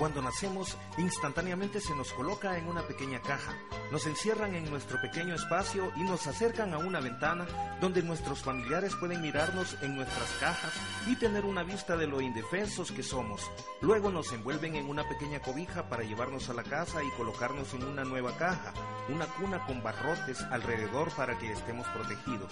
Cuando nacemos, instantáneamente se nos coloca en una pequeña caja, nos encierran en nuestro pequeño espacio y nos acercan a una ventana donde nuestros familiares pueden mirarnos en nuestras cajas y tener una vista de lo indefensos que somos. Luego nos envuelven en una pequeña cobija para llevarnos a la casa y colocarnos en una nueva caja, una cuna con barrotes alrededor para que estemos protegidos.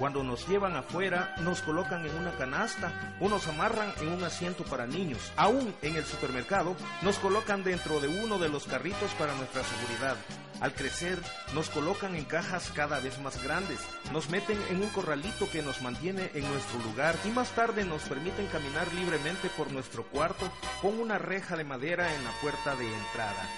Cuando nos llevan afuera, nos colocan en una canasta o nos amarran en un asiento para niños. Aún en el supermercado, nos colocan dentro de uno de los carritos para nuestra seguridad. Al crecer, nos colocan en cajas cada vez más grandes, nos meten en un corralito que nos mantiene en nuestro lugar y más tarde nos permiten caminar libremente por nuestro cuarto con una reja de madera en la puerta de entrada.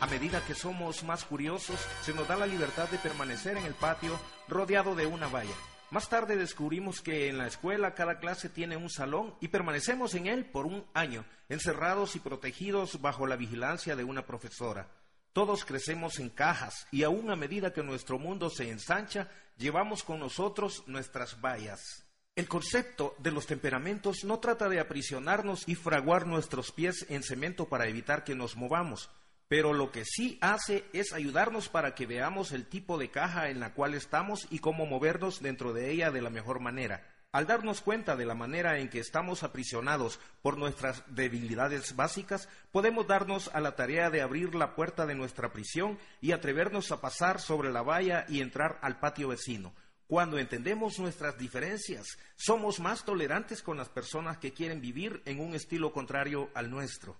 A medida que somos más curiosos, se nos da la libertad de permanecer en el patio rodeado de una valla. Más tarde descubrimos que en la escuela cada clase tiene un salón y permanecemos en él por un año, encerrados y protegidos bajo la vigilancia de una profesora. Todos crecemos en cajas y aún a medida que nuestro mundo se ensancha, llevamos con nosotros nuestras vallas. El concepto de los temperamentos no trata de aprisionarnos y fraguar nuestros pies en cemento para evitar que nos movamos, pero lo que sí hace es ayudarnos para que veamos el tipo de caja en la cual estamos y cómo movernos dentro de ella de la mejor manera. Al darnos cuenta de la manera en que estamos aprisionados por nuestras debilidades básicas, podemos darnos a la tarea de abrir la puerta de nuestra prisión y atrevernos a pasar sobre la valla y entrar al patio vecino. Cuando entendemos nuestras diferencias, somos más tolerantes con las personas que quieren vivir en un estilo contrario al nuestro.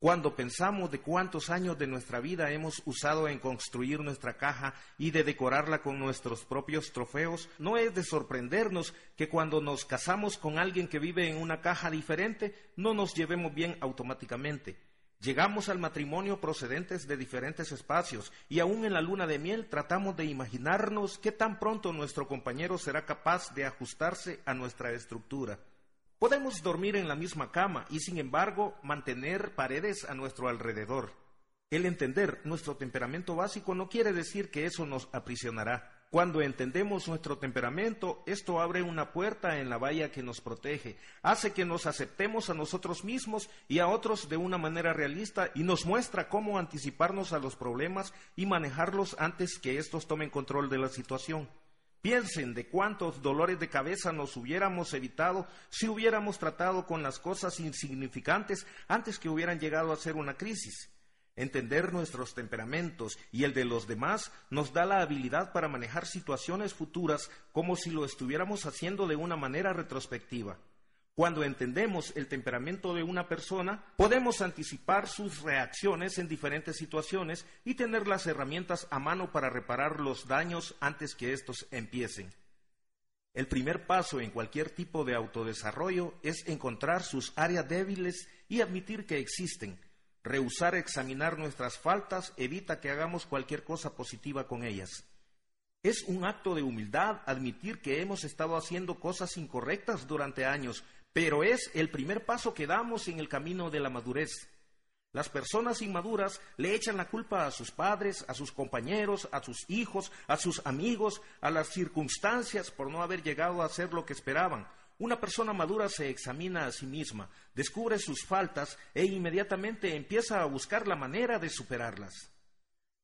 Cuando pensamos de cuántos años de nuestra vida hemos usado en construir nuestra caja y de decorarla con nuestros propios trofeos, no es de sorprendernos que cuando nos casamos con alguien que vive en una caja diferente, no nos llevemos bien automáticamente. Llegamos al matrimonio procedentes de diferentes espacios y aún en la luna de miel tratamos de imaginarnos qué tan pronto nuestro compañero será capaz de ajustarse a nuestra estructura. Podemos dormir en la misma cama y sin embargo mantener paredes a nuestro alrededor. El entender nuestro temperamento básico no quiere decir que eso nos aprisionará. Cuando entendemos nuestro temperamento, esto abre una puerta en la valla que nos protege, hace que nos aceptemos a nosotros mismos y a otros de una manera realista y nos muestra cómo anticiparnos a los problemas y manejarlos antes que estos tomen control de la situación. Piensen de cuántos dolores de cabeza nos hubiéramos evitado si hubiéramos tratado con las cosas insignificantes antes que hubieran llegado a ser una crisis. Entender nuestros temperamentos y el de los demás nos da la habilidad para manejar situaciones futuras como si lo estuviéramos haciendo de una manera retrospectiva. Cuando entendemos el temperamento de una persona, podemos anticipar sus reacciones en diferentes situaciones y tener las herramientas a mano para reparar los daños antes que estos empiecen. El primer paso en cualquier tipo de autodesarrollo es encontrar sus áreas débiles y admitir que existen. Rehusar examinar nuestras faltas evita que hagamos cualquier cosa positiva con ellas. Es un acto de humildad admitir que hemos estado haciendo cosas incorrectas durante años, pero es el primer paso que damos en el camino de la madurez. Las personas inmaduras le echan la culpa a sus padres, a sus compañeros, a sus hijos, a sus amigos, a las circunstancias por no haber llegado a hacer lo que esperaban. Una persona madura se examina a sí misma, descubre sus faltas e inmediatamente empieza a buscar la manera de superarlas.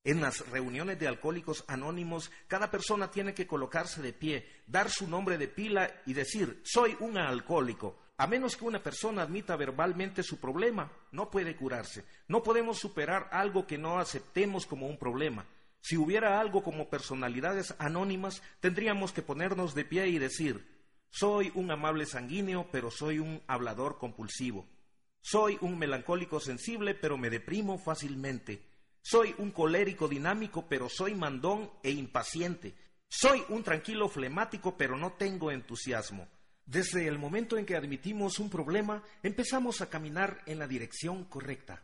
En las reuniones de alcohólicos anónimos, cada persona tiene que colocarse de pie, dar su nombre de pila y decir, soy un alcohólico. A menos que una persona admita verbalmente su problema, no puede curarse. No podemos superar algo que no aceptemos como un problema. Si hubiera algo como personalidades anónimas, tendríamos que ponernos de pie y decir, soy un amable sanguíneo, pero soy un hablador compulsivo. Soy un melancólico sensible, pero me deprimo fácilmente. Soy un colérico dinámico, pero soy mandón e impaciente. Soy un tranquilo flemático, pero no tengo entusiasmo. Desde el momento en que admitimos un problema, empezamos a caminar en la dirección correcta.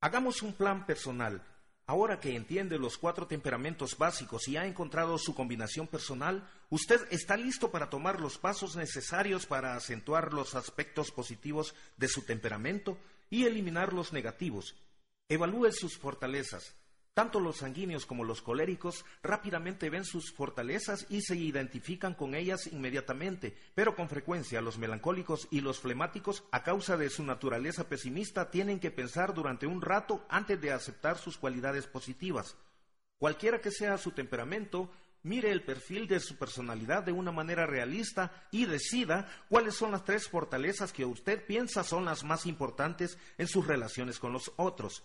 Hagamos un plan personal. Ahora que entiende los cuatro temperamentos básicos y ha encontrado su combinación personal, usted está listo para tomar los pasos necesarios para acentuar los aspectos positivos de su temperamento y eliminar los negativos. Evalúe sus fortalezas. Tanto los sanguíneos como los coléricos rápidamente ven sus fortalezas y se identifican con ellas inmediatamente, pero con frecuencia los melancólicos y los flemáticos, a causa de su naturaleza pesimista, tienen que pensar durante un rato antes de aceptar sus cualidades positivas. Cualquiera que sea su temperamento, mire el perfil de su personalidad de una manera realista y decida cuáles son las tres fortalezas que usted piensa son las más importantes en sus relaciones con los otros.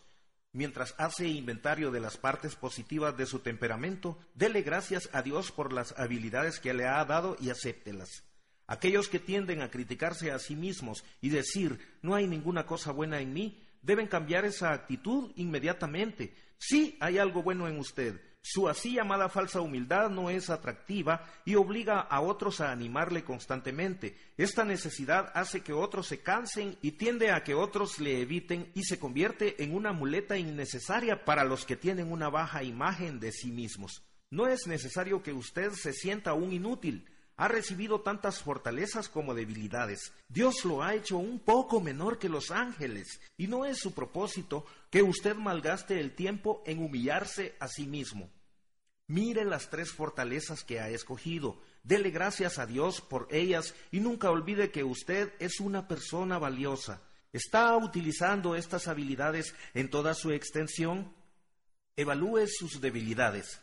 Mientras hace inventario de las partes positivas de su temperamento, dele gracias a Dios por las habilidades que le ha dado y acéptelas. Aquellos que tienden a criticarse a sí mismos y decir no hay ninguna cosa buena en mí, deben cambiar esa actitud inmediatamente. Sí hay algo bueno en usted, su así llamada falsa humildad no es atractiva y obliga a otros a animarle constantemente. Esta necesidad hace que otros se cansen y tiende a que otros le eviten y se convierte en una muleta innecesaria para los que tienen una baja imagen de sí mismos. No es necesario que usted se sienta un inútil. Ha recibido tantas fortalezas como debilidades. Dios lo ha hecho un poco menor que los ángeles, y no es su propósito que usted malgaste el tiempo en humillarse a sí mismo. Mire las tres fortalezas que ha escogido, dele gracias a Dios por ellas y nunca olvide que usted es una persona valiosa. ¿Está utilizando estas habilidades en toda su extensión? Evalúe sus debilidades.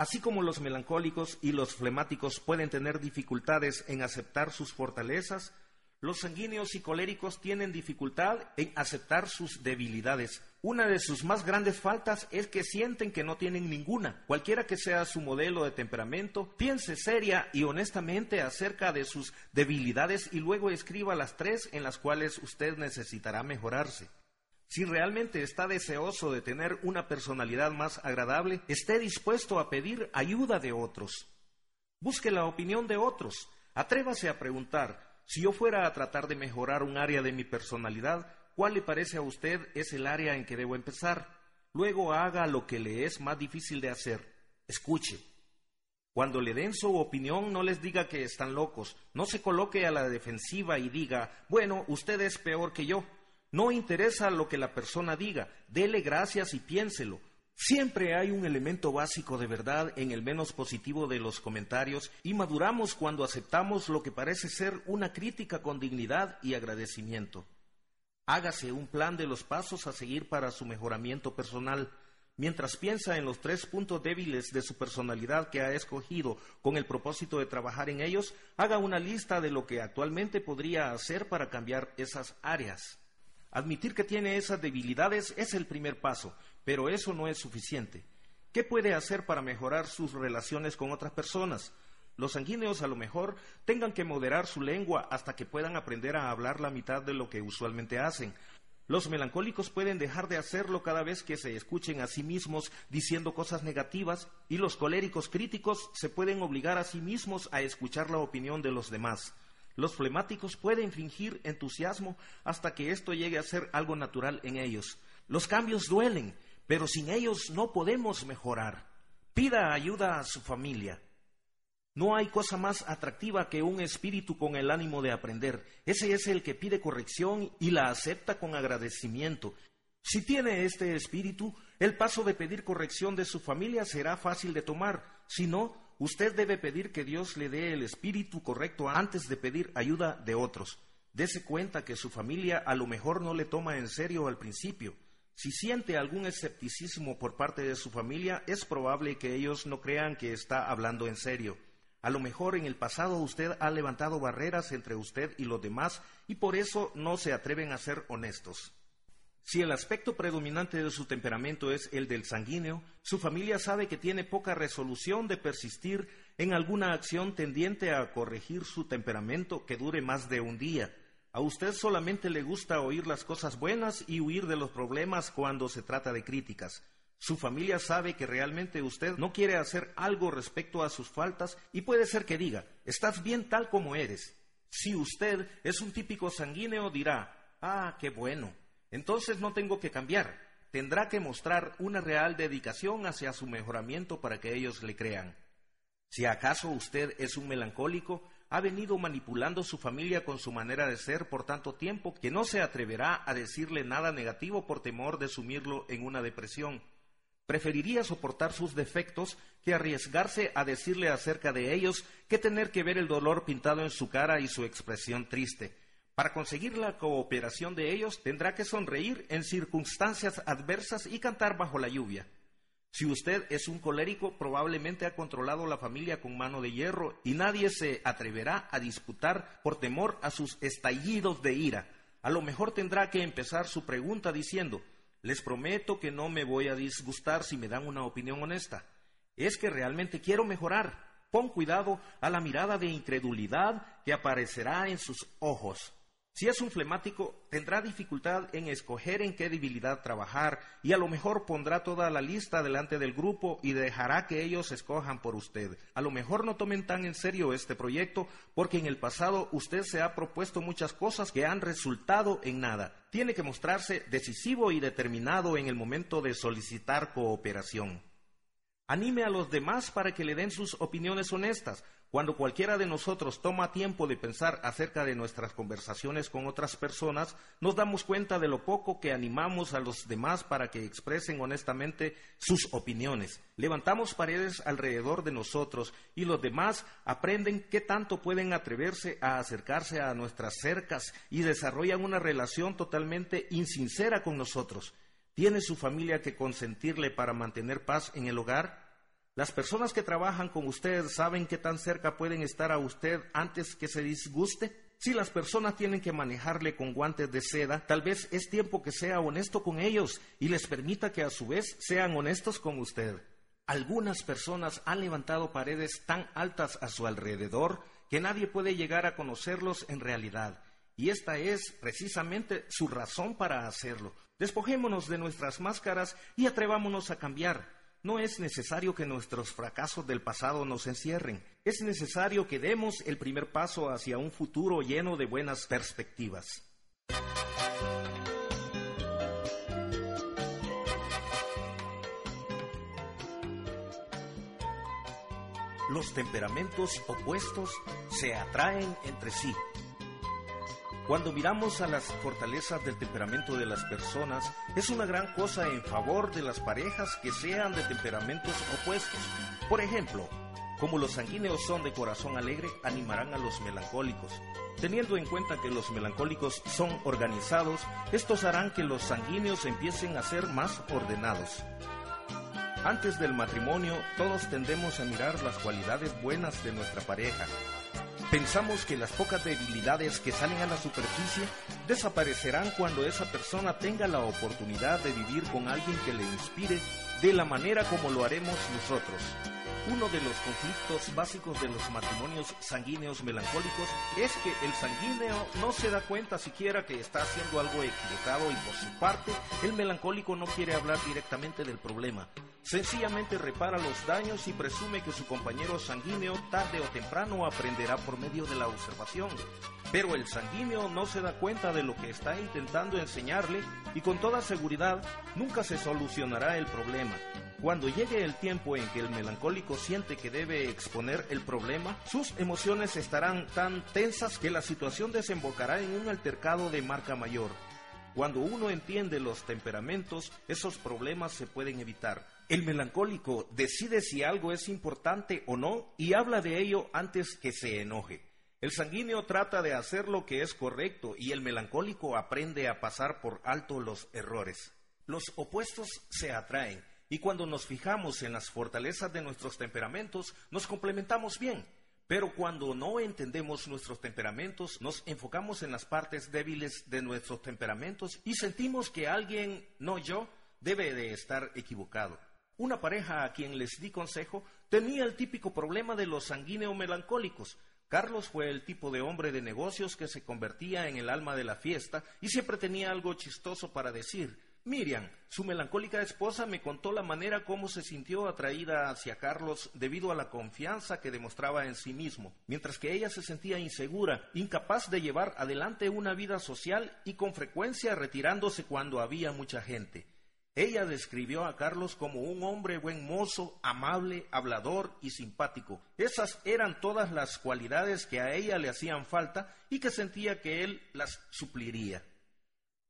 Así como los melancólicos y los flemáticos pueden tener dificultades en aceptar sus fortalezas, los sanguíneos y coléricos tienen dificultad en aceptar sus debilidades. Una de sus más grandes faltas es que sienten que no tienen ninguna. Cualquiera que sea su modelo de temperamento, piense seria y honestamente acerca de sus debilidades y luego escriba las tres en las cuales usted necesitará mejorarse. Si realmente está deseoso de tener una personalidad más agradable, esté dispuesto a pedir ayuda de otros. Busque la opinión de otros. Atrévase a preguntar, si yo fuera a tratar de mejorar un área de mi personalidad, ¿cuál le parece a usted es el área en que debo empezar? Luego haga lo que le es más difícil de hacer. Escuche. Cuando le den su opinión, no les diga que están locos. No se coloque a la defensiva y diga, bueno, usted es peor que yo. No interesa lo que la persona diga. Dele gracias y piénselo. Siempre hay un elemento básico de verdad en el menos positivo de los comentarios y maduramos cuando aceptamos lo que parece ser una crítica con dignidad y agradecimiento. Hágase un plan de los pasos a seguir para su mejoramiento personal. Mientras piensa en los tres puntos débiles de su personalidad que ha escogido con el propósito de trabajar en ellos, haga una lista de lo que actualmente podría hacer para cambiar esas áreas. Admitir que tiene esas debilidades es el primer paso, pero eso no es suficiente. ¿Qué puede hacer para mejorar sus relaciones con otras personas? Los sanguíneos a lo mejor tengan que moderar su lengua hasta que puedan aprender a hablar la mitad de lo que usualmente hacen. Los melancólicos pueden dejar de hacerlo cada vez que se escuchen a sí mismos diciendo cosas negativas y los coléricos críticos se pueden obligar a sí mismos a escuchar la opinión de los demás. Los flemáticos pueden fingir entusiasmo hasta que esto llegue a ser algo natural en ellos. Los cambios duelen, pero sin ellos no podemos mejorar. Pida ayuda a su familia. No hay cosa más atractiva que un espíritu con el ánimo de aprender. Ese es el que pide corrección y la acepta con agradecimiento. Si tiene este espíritu, el paso de pedir corrección de su familia será fácil de tomar. Si no, usted debe pedir que Dios le dé el espíritu correcto antes de pedir ayuda de otros. Dese cuenta que su familia a lo mejor no le toma en serio al principio. Si siente algún escepticismo por parte de su familia, es probable que ellos no crean que está hablando en serio. A lo mejor en el pasado usted ha levantado barreras entre usted y los demás y por eso no se atreven a ser honestos. Si el aspecto predominante de su temperamento es el del sanguíneo, su familia sabe que tiene poca resolución de persistir en alguna acción tendiente a corregir su temperamento que dure más de un día. A usted solamente le gusta oír las cosas buenas y huir de los problemas cuando se trata de críticas. Su familia sabe que realmente usted no quiere hacer algo respecto a sus faltas y puede ser que diga, estás bien tal como eres. Si usted es un típico sanguíneo, dirá, ah, qué bueno, entonces no tengo que cambiar. Tendrá que mostrar una real dedicación hacia su mejoramiento para que ellos le crean. Si acaso usted es un melancólico, ha venido manipulando su familia con su manera de ser por tanto tiempo que no se atreverá a decirle nada negativo por temor de sumirlo en una depresión. Preferiría soportar sus defectos que arriesgarse a decirle acerca de ellos que tener que ver el dolor pintado en su cara y su expresión triste. Para conseguir la cooperación de ellos tendrá que sonreír en circunstancias adversas y cantar bajo la lluvia. Si usted es un colérico, probablemente ha controlado la familia con mano de hierro y nadie se atreverá a disputar por temor a sus estallidos de ira. A lo mejor tendrá que empezar su pregunta diciendo, les prometo que no me voy a disgustar si me dan una opinión honesta. Es que realmente quiero mejorar. Pon cuidado a la mirada de incredulidad que aparecerá en sus ojos. Si es un flemático, tendrá dificultad en escoger en qué debilidad trabajar y a lo mejor pondrá toda la lista delante del grupo y dejará que ellos escojan por usted. A lo mejor no tomen tan en serio este proyecto porque en el pasado usted se ha propuesto muchas cosas que han resultado en nada. Tiene que mostrarse decisivo y determinado en el momento de solicitar cooperación. Anime a los demás para que le den sus opiniones honestas. Cuando cualquiera de nosotros toma tiempo de pensar acerca de nuestras conversaciones con otras personas, nos damos cuenta de lo poco que animamos a los demás para que expresen honestamente sus opiniones. Levantamos paredes alrededor de nosotros y los demás aprenden qué tanto pueden atreverse a acercarse a nuestras cercas y desarrollan una relación totalmente insincera con nosotros. ¿Tiene su familia que consentirle para mantener paz en el hogar? Las personas que trabajan con usted saben qué tan cerca pueden estar a usted antes que se disguste. Si las personas tienen que manejarle con guantes de seda, tal vez es tiempo que sea honesto con ellos y les permita que a su vez sean honestos con usted. Algunas personas han levantado paredes tan altas a su alrededor que nadie puede llegar a conocerlos en realidad. Y esta es precisamente su razón para hacerlo. Despojémonos de nuestras máscaras y atrevámonos a cambiar. No es necesario que nuestros fracasos del pasado nos encierren. Es necesario que demos el primer paso hacia un futuro lleno de buenas perspectivas. Los temperamentos opuestos se atraen entre sí. Cuando miramos a las fortalezas del temperamento de las personas, es una gran cosa en favor de las parejas que sean de temperamentos opuestos. Por ejemplo, como los sanguíneos son de corazón alegre, animarán a los melancólicos. Teniendo en cuenta que los melancólicos son organizados, estos harán que los sanguíneos empiecen a ser más ordenados. Antes del matrimonio, todos tendemos a mirar las cualidades buenas de nuestra pareja, Pensamos que las pocas debilidades que salen a la superficie desaparecerán cuando esa persona tenga la oportunidad de vivir con alguien que le inspire de la manera como lo haremos nosotros. Uno de los conflictos básicos de los matrimonios sanguíneos melancólicos es que el sanguíneo no se da cuenta siquiera que está haciendo algo equivocado y por su parte el melancólico no quiere hablar directamente del problema. Sencillamente repara los daños y presume que su compañero sanguíneo tarde o temprano aprenderá por medio de la observación. Pero el sanguíneo no se da cuenta de lo que está intentando enseñarle y con toda seguridad nunca se solucionará el problema. Cuando llegue el tiempo en que el melancólico siente que debe exponer el problema, sus emociones estarán tan tensas que la situación desembocará en un altercado de marca mayor. Cuando uno entiende los temperamentos, esos problemas se pueden evitar. El melancólico decide si algo es importante o no y habla de ello antes que se enoje. El sanguíneo trata de hacer lo que es correcto y el melancólico aprende a pasar por alto los errores. Los opuestos se atraen y cuando nos fijamos en las fortalezas de nuestros temperamentos, nos complementamos bien. Pero cuando no entendemos nuestros temperamentos, nos enfocamos en las partes débiles de nuestros temperamentos y sentimos que alguien, no yo, debe de estar equivocado. Una pareja a quien les di consejo tenía el típico problema de los sanguíneos melancólicos. Carlos fue el tipo de hombre de negocios que se convertía en el alma de la fiesta y siempre tenía algo chistoso para decir. Miriam, su melancólica esposa, me contó la manera como se sintió atraída hacia Carlos debido a la confianza que demostraba en sí mismo, mientras que ella se sentía insegura, incapaz de llevar adelante una vida social y con frecuencia retirándose cuando había mucha gente. Ella describió a Carlos como un hombre buen mozo, amable, hablador y simpático. Esas eran todas las cualidades que a ella le hacían falta y que sentía que él las supliría.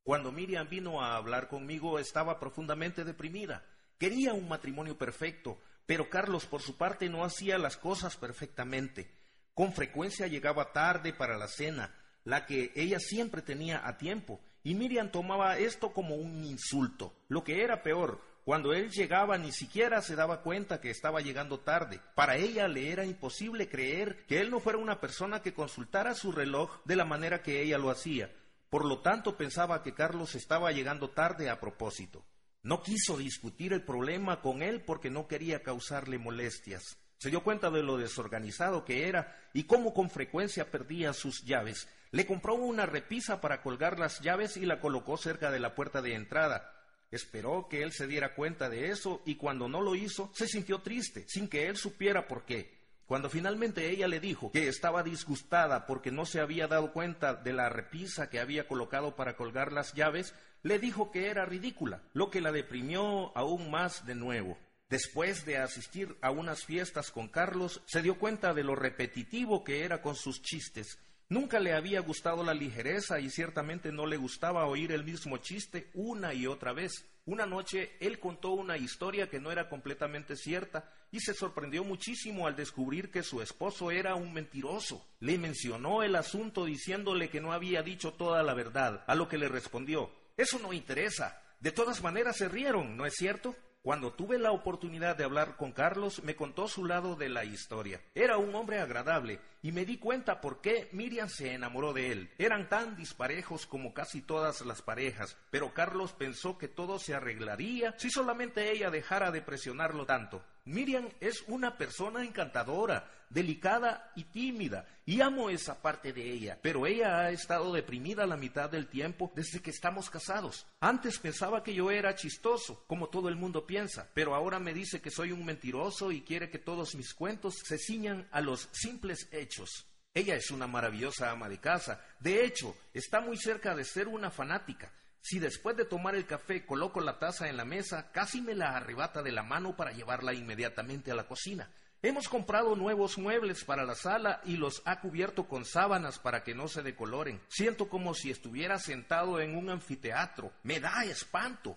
Cuando Miriam vino a hablar conmigo estaba profundamente deprimida. Quería un matrimonio perfecto, pero Carlos por su parte no hacía las cosas perfectamente. Con frecuencia llegaba tarde para la cena, la que ella siempre tenía a tiempo, y Miriam tomaba esto como un insulto. Lo que era peor, cuando él llegaba ni siquiera se daba cuenta que estaba llegando tarde. Para ella le era imposible creer que él no fuera una persona que consultara su reloj de la manera que ella lo hacía. Por lo tanto, pensaba que Carlos estaba llegando tarde a propósito. No quiso discutir el problema con él porque no quería causarle molestias. Se dio cuenta de lo desorganizado que era y cómo con frecuencia perdía sus llaves. Le compró una repisa para colgar las llaves y la colocó cerca de la puerta de entrada. Esperó que él se diera cuenta de eso y cuando no lo hizo se sintió triste, sin que él supiera por qué. Cuando finalmente ella le dijo que estaba disgustada porque no se había dado cuenta de la repisa que había colocado para colgar las llaves, le dijo que era ridícula, lo que la deprimió aún más de nuevo. Después de asistir a unas fiestas con Carlos, se dio cuenta de lo repetitivo que era con sus chistes. Nunca le había gustado la ligereza y ciertamente no le gustaba oír el mismo chiste una y otra vez. Una noche él contó una historia que no era completamente cierta y se sorprendió muchísimo al descubrir que su esposo era un mentiroso. Le mencionó el asunto diciéndole que no había dicho toda la verdad, a lo que le respondió, eso no interesa. De todas maneras se rieron, ¿no es cierto? Cuando tuve la oportunidad de hablar con Carlos, me contó su lado de la historia. Era un hombre agradable y me di cuenta por qué Miriam se enamoró de él. Eran tan disparejos como casi todas las parejas, pero Carlos pensó que todo se arreglaría si solamente ella dejara de presionarlo tanto. Miriam es una persona encantadora, delicada y tímida, y amo esa parte de ella, pero ella ha estado deprimida la mitad del tiempo desde que estamos casados. Antes pensaba que yo era chistoso, como todo el mundo piensa, pero ahora me dice que soy un mentiroso y quiere que todos mis cuentos se ciñan a los simples hechos. Ella es una maravillosa ama de casa, de hecho, está muy cerca de ser una fanática. Si después de tomar el café coloco la taza en la mesa, casi me la arrebata de la mano para llevarla inmediatamente a la cocina. Hemos comprado nuevos muebles para la sala y los ha cubierto con sábanas para que no se decoloren. Siento como si estuviera sentado en un anfiteatro. Me da espanto.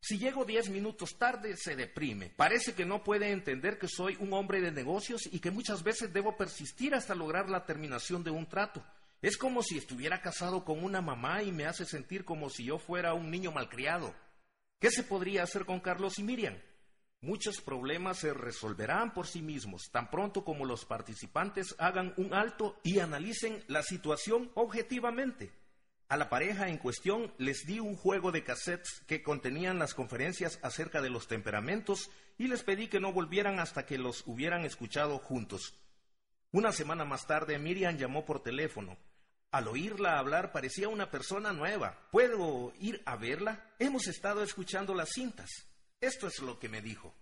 Si llego diez minutos tarde, se deprime. Parece que no puede entender que soy un hombre de negocios y que muchas veces debo persistir hasta lograr la terminación de un trato. Es como si estuviera casado con una mamá y me hace sentir como si yo fuera un niño malcriado. ¿Qué se podría hacer con Carlos y Miriam? Muchos problemas se resolverán por sí mismos, tan pronto como los participantes hagan un alto y analicen la situación objetivamente. A la pareja en cuestión les di un juego de cassettes que contenían las conferencias acerca de los temperamentos y les pedí que no volvieran hasta que los hubieran escuchado juntos. Una semana más tarde Miriam llamó por teléfono. Al oírla hablar parecía una persona nueva. ¿Puedo ir a verla? Hemos estado escuchando las cintas. Esto es lo que me dijo.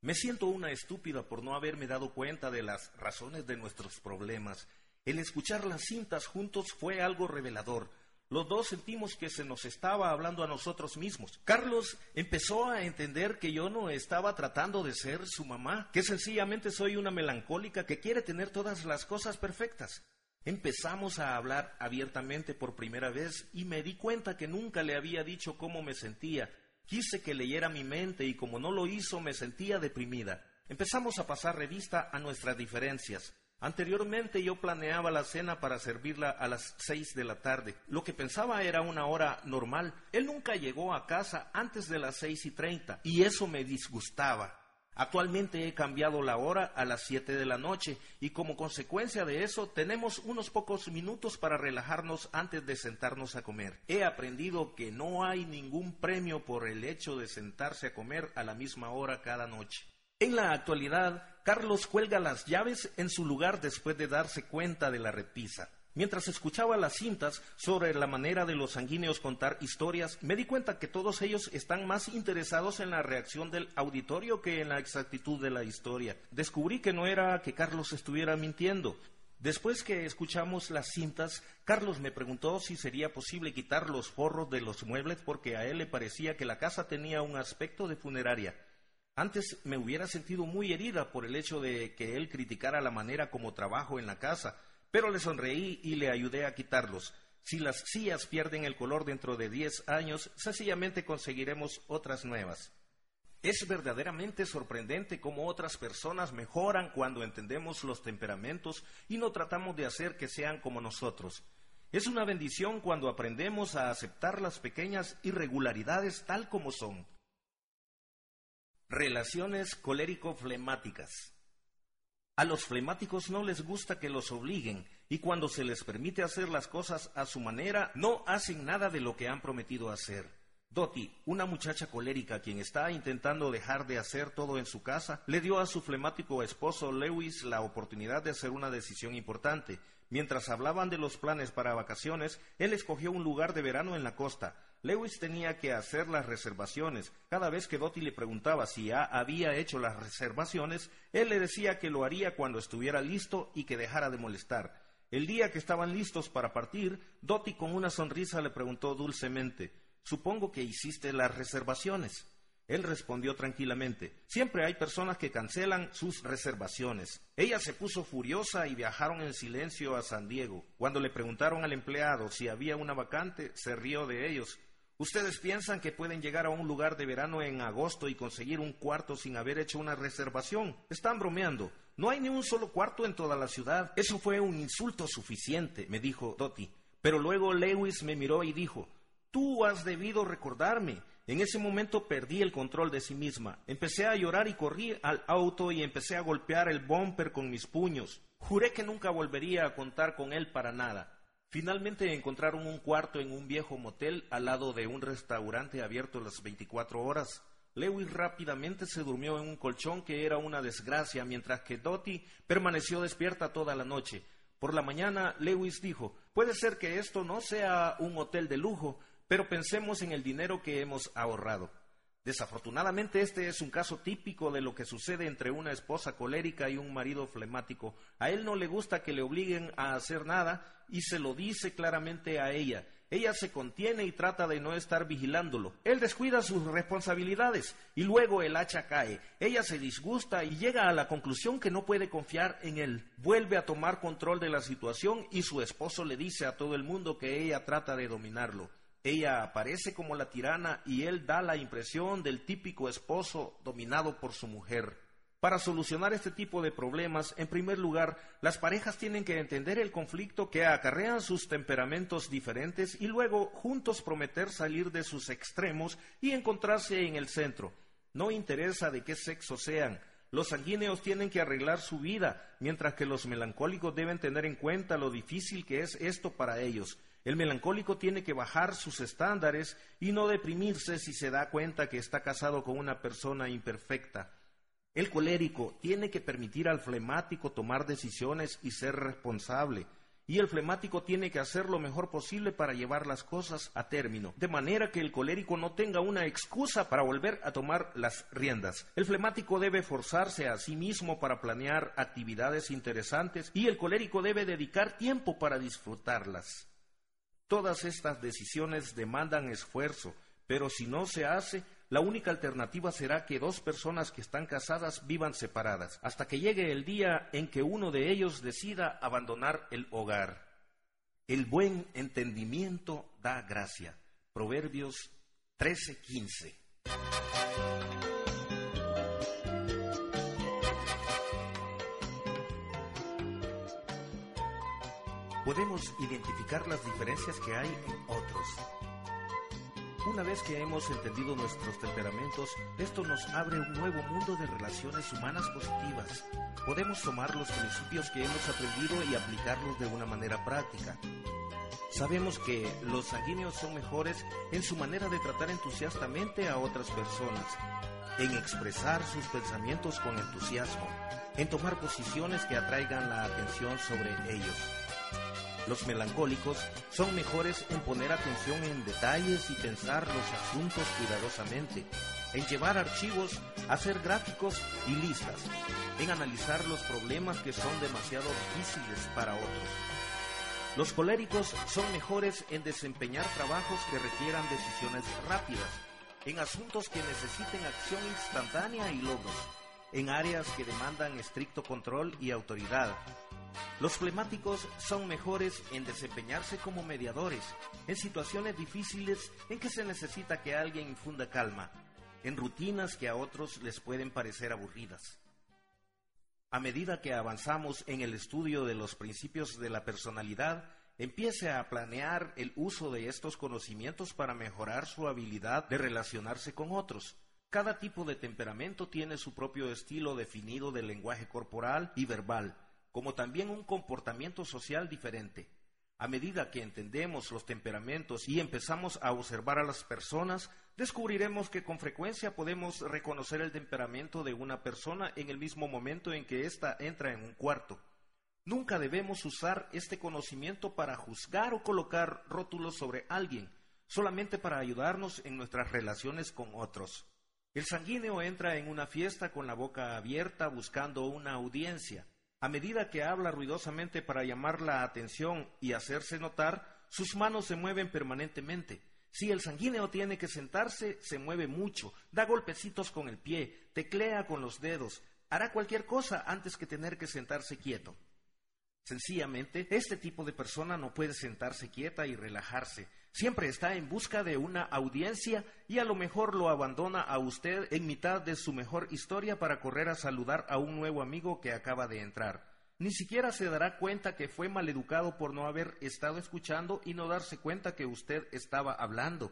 Me siento una estúpida por no haberme dado cuenta de las razones de nuestros problemas. El escuchar las cintas juntos fue algo revelador. Los dos sentimos que se nos estaba hablando a nosotros mismos. Carlos empezó a entender que yo no estaba tratando de ser su mamá, que sencillamente soy una melancólica que quiere tener todas las cosas perfectas. Empezamos a hablar abiertamente por primera vez y me di cuenta que nunca le había dicho cómo me sentía. Quise que leyera mi mente y como no lo hizo me sentía deprimida. Empezamos a pasar revista a nuestras diferencias. Anteriormente yo planeaba la cena para servirla a las seis de la tarde. Lo que pensaba era una hora normal. Él nunca llegó a casa antes de las seis y treinta y eso me disgustaba. Actualmente he cambiado la hora a las siete de la noche y como consecuencia de eso tenemos unos pocos minutos para relajarnos antes de sentarnos a comer. He aprendido que no hay ningún premio por el hecho de sentarse a comer a la misma hora cada noche. En la actualidad, Carlos cuelga las llaves en su lugar después de darse cuenta de la repisa. Mientras escuchaba las cintas sobre la manera de los sanguíneos contar historias, me di cuenta que todos ellos están más interesados en la reacción del auditorio que en la exactitud de la historia. Descubrí que no era que Carlos estuviera mintiendo. Después que escuchamos las cintas, Carlos me preguntó si sería posible quitar los forros de los muebles porque a él le parecía que la casa tenía un aspecto de funeraria. Antes me hubiera sentido muy herida por el hecho de que él criticara la manera como trabajo en la casa, pero le sonreí y le ayudé a quitarlos. Si las sillas pierden el color dentro de diez años, sencillamente conseguiremos otras nuevas. Es verdaderamente sorprendente cómo otras personas mejoran cuando entendemos los temperamentos y no tratamos de hacer que sean como nosotros. Es una bendición cuando aprendemos a aceptar las pequeñas irregularidades tal como son. Relaciones colérico-flemáticas. A los flemáticos no les gusta que los obliguen y cuando se les permite hacer las cosas a su manera, no hacen nada de lo que han prometido hacer. Dottie, una muchacha colérica quien está intentando dejar de hacer todo en su casa, le dio a su flemático esposo Lewis la oportunidad de hacer una decisión importante. Mientras hablaban de los planes para vacaciones, él escogió un lugar de verano en la costa. Lewis tenía que hacer las reservaciones. Cada vez que Dottie le preguntaba si ya había hecho las reservaciones, él le decía que lo haría cuando estuviera listo y que dejara de molestar. El día que estaban listos para partir, Dottie con una sonrisa le preguntó dulcemente Supongo que hiciste las reservaciones. Él respondió tranquilamente, siempre hay personas que cancelan sus reservaciones. Ella se puso furiosa y viajaron en silencio a San Diego. Cuando le preguntaron al empleado si había una vacante, se rió de ellos ¿Ustedes piensan que pueden llegar a un lugar de verano en agosto y conseguir un cuarto sin haber hecho una reservación? Están bromeando. No hay ni un solo cuarto en toda la ciudad. Eso fue un insulto suficiente, me dijo Dottie. Pero luego Lewis me miró y dijo, Tú has debido recordarme. En ese momento perdí el control de sí misma. Empecé a llorar y corrí al auto y empecé a golpear el bumper con mis puños. Juré que nunca volvería a contar con él para nada. Finalmente encontraron un cuarto en un viejo motel al lado de un restaurante abierto las 24 horas. Lewis rápidamente se durmió en un colchón que era una desgracia, mientras que Dottie permaneció despierta toda la noche. Por la mañana, Lewis dijo, puede ser que esto no sea un hotel de lujo, pero pensemos en el dinero que hemos ahorrado. Desafortunadamente este es un caso típico de lo que sucede entre una esposa colérica y un marido flemático. A él no le gusta que le obliguen a hacer nada y se lo dice claramente a ella. Ella se contiene y trata de no estar vigilándolo. Él descuida sus responsabilidades y luego el hacha cae. Ella se disgusta y llega a la conclusión que no puede confiar en él. Vuelve a tomar control de la situación y su esposo le dice a todo el mundo que ella trata de dominarlo. Ella aparece como la tirana y él da la impresión del típico esposo dominado por su mujer. Para solucionar este tipo de problemas, en primer lugar, las parejas tienen que entender el conflicto que acarrean sus temperamentos diferentes y luego juntos prometer salir de sus extremos y encontrarse en el centro. No interesa de qué sexo sean, los sanguíneos tienen que arreglar su vida, mientras que los melancólicos deben tener en cuenta lo difícil que es esto para ellos. El melancólico tiene que bajar sus estándares y no deprimirse si se da cuenta que está casado con una persona imperfecta. El colérico tiene que permitir al flemático tomar decisiones y ser responsable. Y el flemático tiene que hacer lo mejor posible para llevar las cosas a término, de manera que el colérico no tenga una excusa para volver a tomar las riendas. El flemático debe forzarse a sí mismo para planear actividades interesantes y el colérico debe dedicar tiempo para disfrutarlas. Todas estas decisiones demandan esfuerzo, pero si no se hace, la única alternativa será que dos personas que están casadas vivan separadas, hasta que llegue el día en que uno de ellos decida abandonar el hogar. El buen entendimiento da gracia. Proverbios 13:15. Podemos identificar las diferencias que hay en otros. Una vez que hemos entendido nuestros temperamentos, esto nos abre un nuevo mundo de relaciones humanas positivas. Podemos tomar los principios que hemos aprendido y aplicarlos de una manera práctica. Sabemos que los sanguíneos son mejores en su manera de tratar entusiastamente a otras personas. en expresar sus pensamientos con entusiasmo, en tomar posiciones que atraigan la atención sobre ellos. Los melancólicos son mejores en poner atención en detalles y pensar los asuntos cuidadosamente, en llevar archivos, hacer gráficos y listas, en analizar los problemas que son demasiado difíciles para otros. Los coléricos son mejores en desempeñar trabajos que requieran decisiones rápidas, en asuntos que necesiten acción instantánea y logros, en áreas que demandan estricto control y autoridad. Los flemáticos son mejores en desempeñarse como mediadores, en situaciones difíciles en que se necesita que alguien infunda calma, en rutinas que a otros les pueden parecer aburridas. A medida que avanzamos en el estudio de los principios de la personalidad, empiece a planear el uso de estos conocimientos para mejorar su habilidad de relacionarse con otros. Cada tipo de temperamento tiene su propio estilo definido de lenguaje corporal y verbal, como también un comportamiento social diferente. A medida que entendemos los temperamentos y empezamos a observar a las personas, descubriremos que con frecuencia podemos reconocer el temperamento de una persona en el mismo momento en que ésta entra en un cuarto. Nunca debemos usar este conocimiento para juzgar o colocar rótulos sobre alguien, solamente para ayudarnos en nuestras relaciones con otros. El sanguíneo entra en una fiesta con la boca abierta buscando una audiencia. A medida que habla ruidosamente para llamar la atención y hacerse notar, sus manos se mueven permanentemente. Si el sanguíneo tiene que sentarse, se mueve mucho, da golpecitos con el pie, teclea con los dedos, hará cualquier cosa antes que tener que sentarse quieto. Sencillamente, este tipo de persona no puede sentarse quieta y relajarse. Siempre está en busca de una audiencia y a lo mejor lo abandona a usted en mitad de su mejor historia para correr a saludar a un nuevo amigo que acaba de entrar. Ni siquiera se dará cuenta que fue maleducado por no haber estado escuchando y no darse cuenta que usted estaba hablando.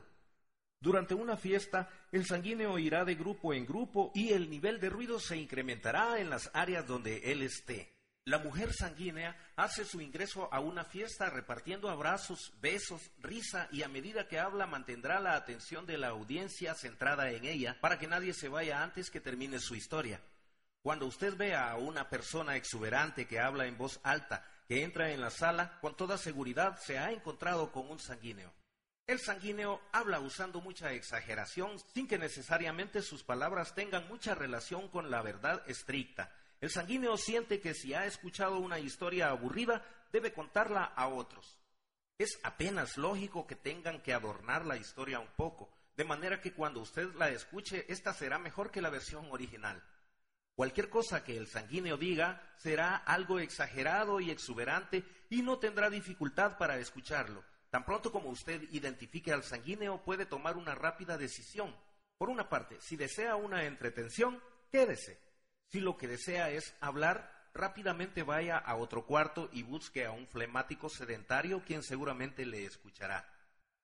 Durante una fiesta, el sanguíneo irá de grupo en grupo y el nivel de ruido se incrementará en las áreas donde él esté. La mujer sanguínea hace su ingreso a una fiesta repartiendo abrazos, besos, risa y a medida que habla mantendrá la atención de la audiencia centrada en ella para que nadie se vaya antes que termine su historia. Cuando usted vea a una persona exuberante que habla en voz alta, que entra en la sala, con toda seguridad se ha encontrado con un sanguíneo. El sanguíneo habla usando mucha exageración sin que necesariamente sus palabras tengan mucha relación con la verdad estricta. El sanguíneo siente que si ha escuchado una historia aburrida, debe contarla a otros. Es apenas lógico que tengan que adornar la historia un poco, de manera que cuando usted la escuche, esta será mejor que la versión original. Cualquier cosa que el sanguíneo diga será algo exagerado y exuberante y no tendrá dificultad para escucharlo. Tan pronto como usted identifique al sanguíneo, puede tomar una rápida decisión. Por una parte, si desea una entretención, quédese. Si lo que desea es hablar, rápidamente vaya a otro cuarto y busque a un flemático sedentario quien seguramente le escuchará.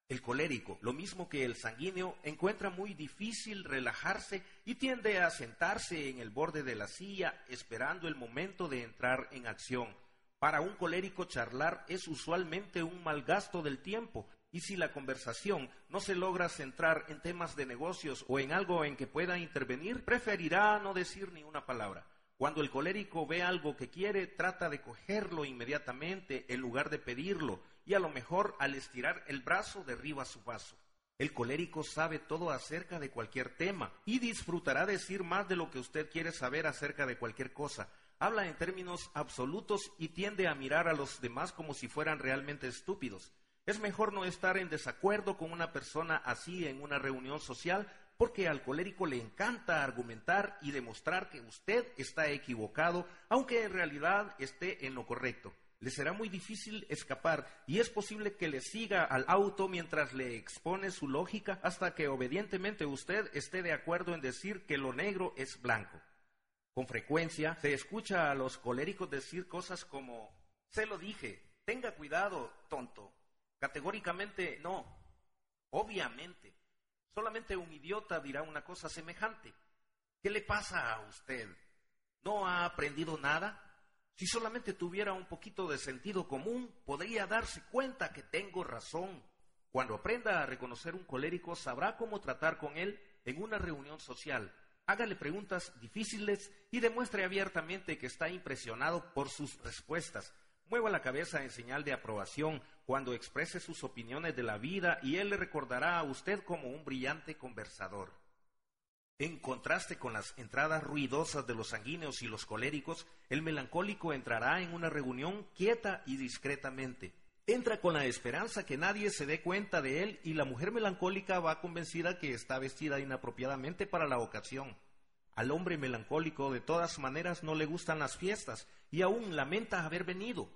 El colérico, lo mismo que el sanguíneo, encuentra muy difícil relajarse y tiende a sentarse en el borde de la silla esperando el momento de entrar en acción. Para un colérico charlar es usualmente un mal gasto del tiempo, y si la conversación no se logra centrar en temas de negocios o en algo en que pueda intervenir, preferirá no decir ni una palabra. Cuando el colérico ve algo que quiere, trata de cogerlo inmediatamente en lugar de pedirlo, y a lo mejor al estirar el brazo derriba su vaso. El colérico sabe todo acerca de cualquier tema y disfrutará decir más de lo que usted quiere saber acerca de cualquier cosa. Habla en términos absolutos y tiende a mirar a los demás como si fueran realmente estúpidos. Es mejor no estar en desacuerdo con una persona así en una reunión social porque al colérico le encanta argumentar y demostrar que usted está equivocado, aunque en realidad esté en lo correcto. Le será muy difícil escapar y es posible que le siga al auto mientras le expone su lógica hasta que obedientemente usted esté de acuerdo en decir que lo negro es blanco. Con frecuencia se escucha a los coléricos decir cosas como, se lo dije, tenga cuidado, tonto, Categóricamente no. Obviamente. Solamente un idiota dirá una cosa semejante. ¿Qué le pasa a usted? ¿No ha aprendido nada? Si solamente tuviera un poquito de sentido común, podría darse cuenta que tengo razón. Cuando aprenda a reconocer un colérico, sabrá cómo tratar con él en una reunión social. Hágale preguntas difíciles y demuestre abiertamente que está impresionado por sus respuestas. Mueva la cabeza en señal de aprobación cuando exprese sus opiniones de la vida y él le recordará a usted como un brillante conversador. En contraste con las entradas ruidosas de los sanguíneos y los coléricos, el melancólico entrará en una reunión quieta y discretamente. Entra con la esperanza que nadie se dé cuenta de él y la mujer melancólica va convencida que está vestida inapropiadamente para la ocasión. Al hombre melancólico de todas maneras no le gustan las fiestas y aún lamenta haber venido.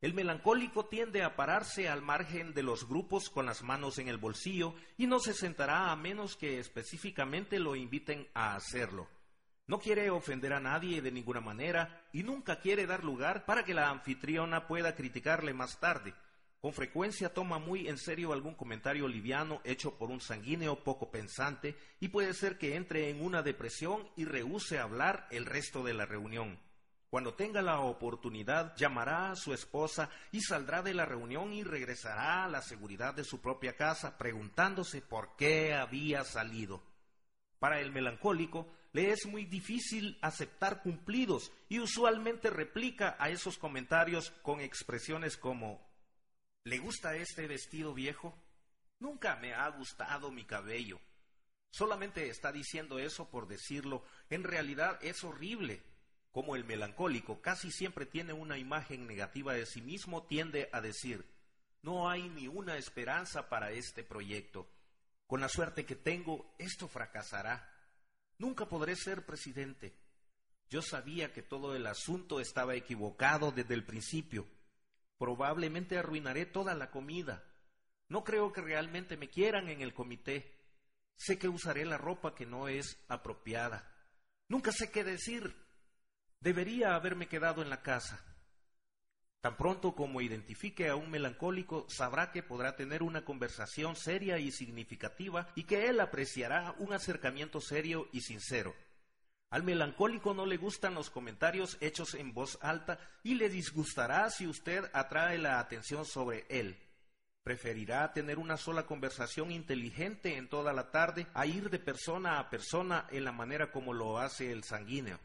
El melancólico tiende a pararse al margen de los grupos con las manos en el bolsillo y no se sentará a menos que específicamente lo inviten a hacerlo. No quiere ofender a nadie de ninguna manera y nunca quiere dar lugar para que la anfitriona pueda criticarle más tarde. Con frecuencia toma muy en serio algún comentario liviano hecho por un sanguíneo poco pensante y puede ser que entre en una depresión y rehúse hablar el resto de la reunión. Cuando tenga la oportunidad, llamará a su esposa y saldrá de la reunión y regresará a la seguridad de su propia casa preguntándose por qué había salido. Para el melancólico le es muy difícil aceptar cumplidos y usualmente replica a esos comentarios con expresiones como ¿Le gusta este vestido viejo? Nunca me ha gustado mi cabello. Solamente está diciendo eso por decirlo. En realidad es horrible como el melancólico casi siempre tiene una imagen negativa de sí mismo, tiende a decir, no hay ni una esperanza para este proyecto. Con la suerte que tengo, esto fracasará. Nunca podré ser presidente. Yo sabía que todo el asunto estaba equivocado desde el principio. Probablemente arruinaré toda la comida. No creo que realmente me quieran en el comité. Sé que usaré la ropa que no es apropiada. Nunca sé qué decir. Debería haberme quedado en la casa. Tan pronto como identifique a un melancólico, sabrá que podrá tener una conversación seria y significativa y que él apreciará un acercamiento serio y sincero. Al melancólico no le gustan los comentarios hechos en voz alta y le disgustará si usted atrae la atención sobre él. Preferirá tener una sola conversación inteligente en toda la tarde a ir de persona a persona en la manera como lo hace el sanguíneo.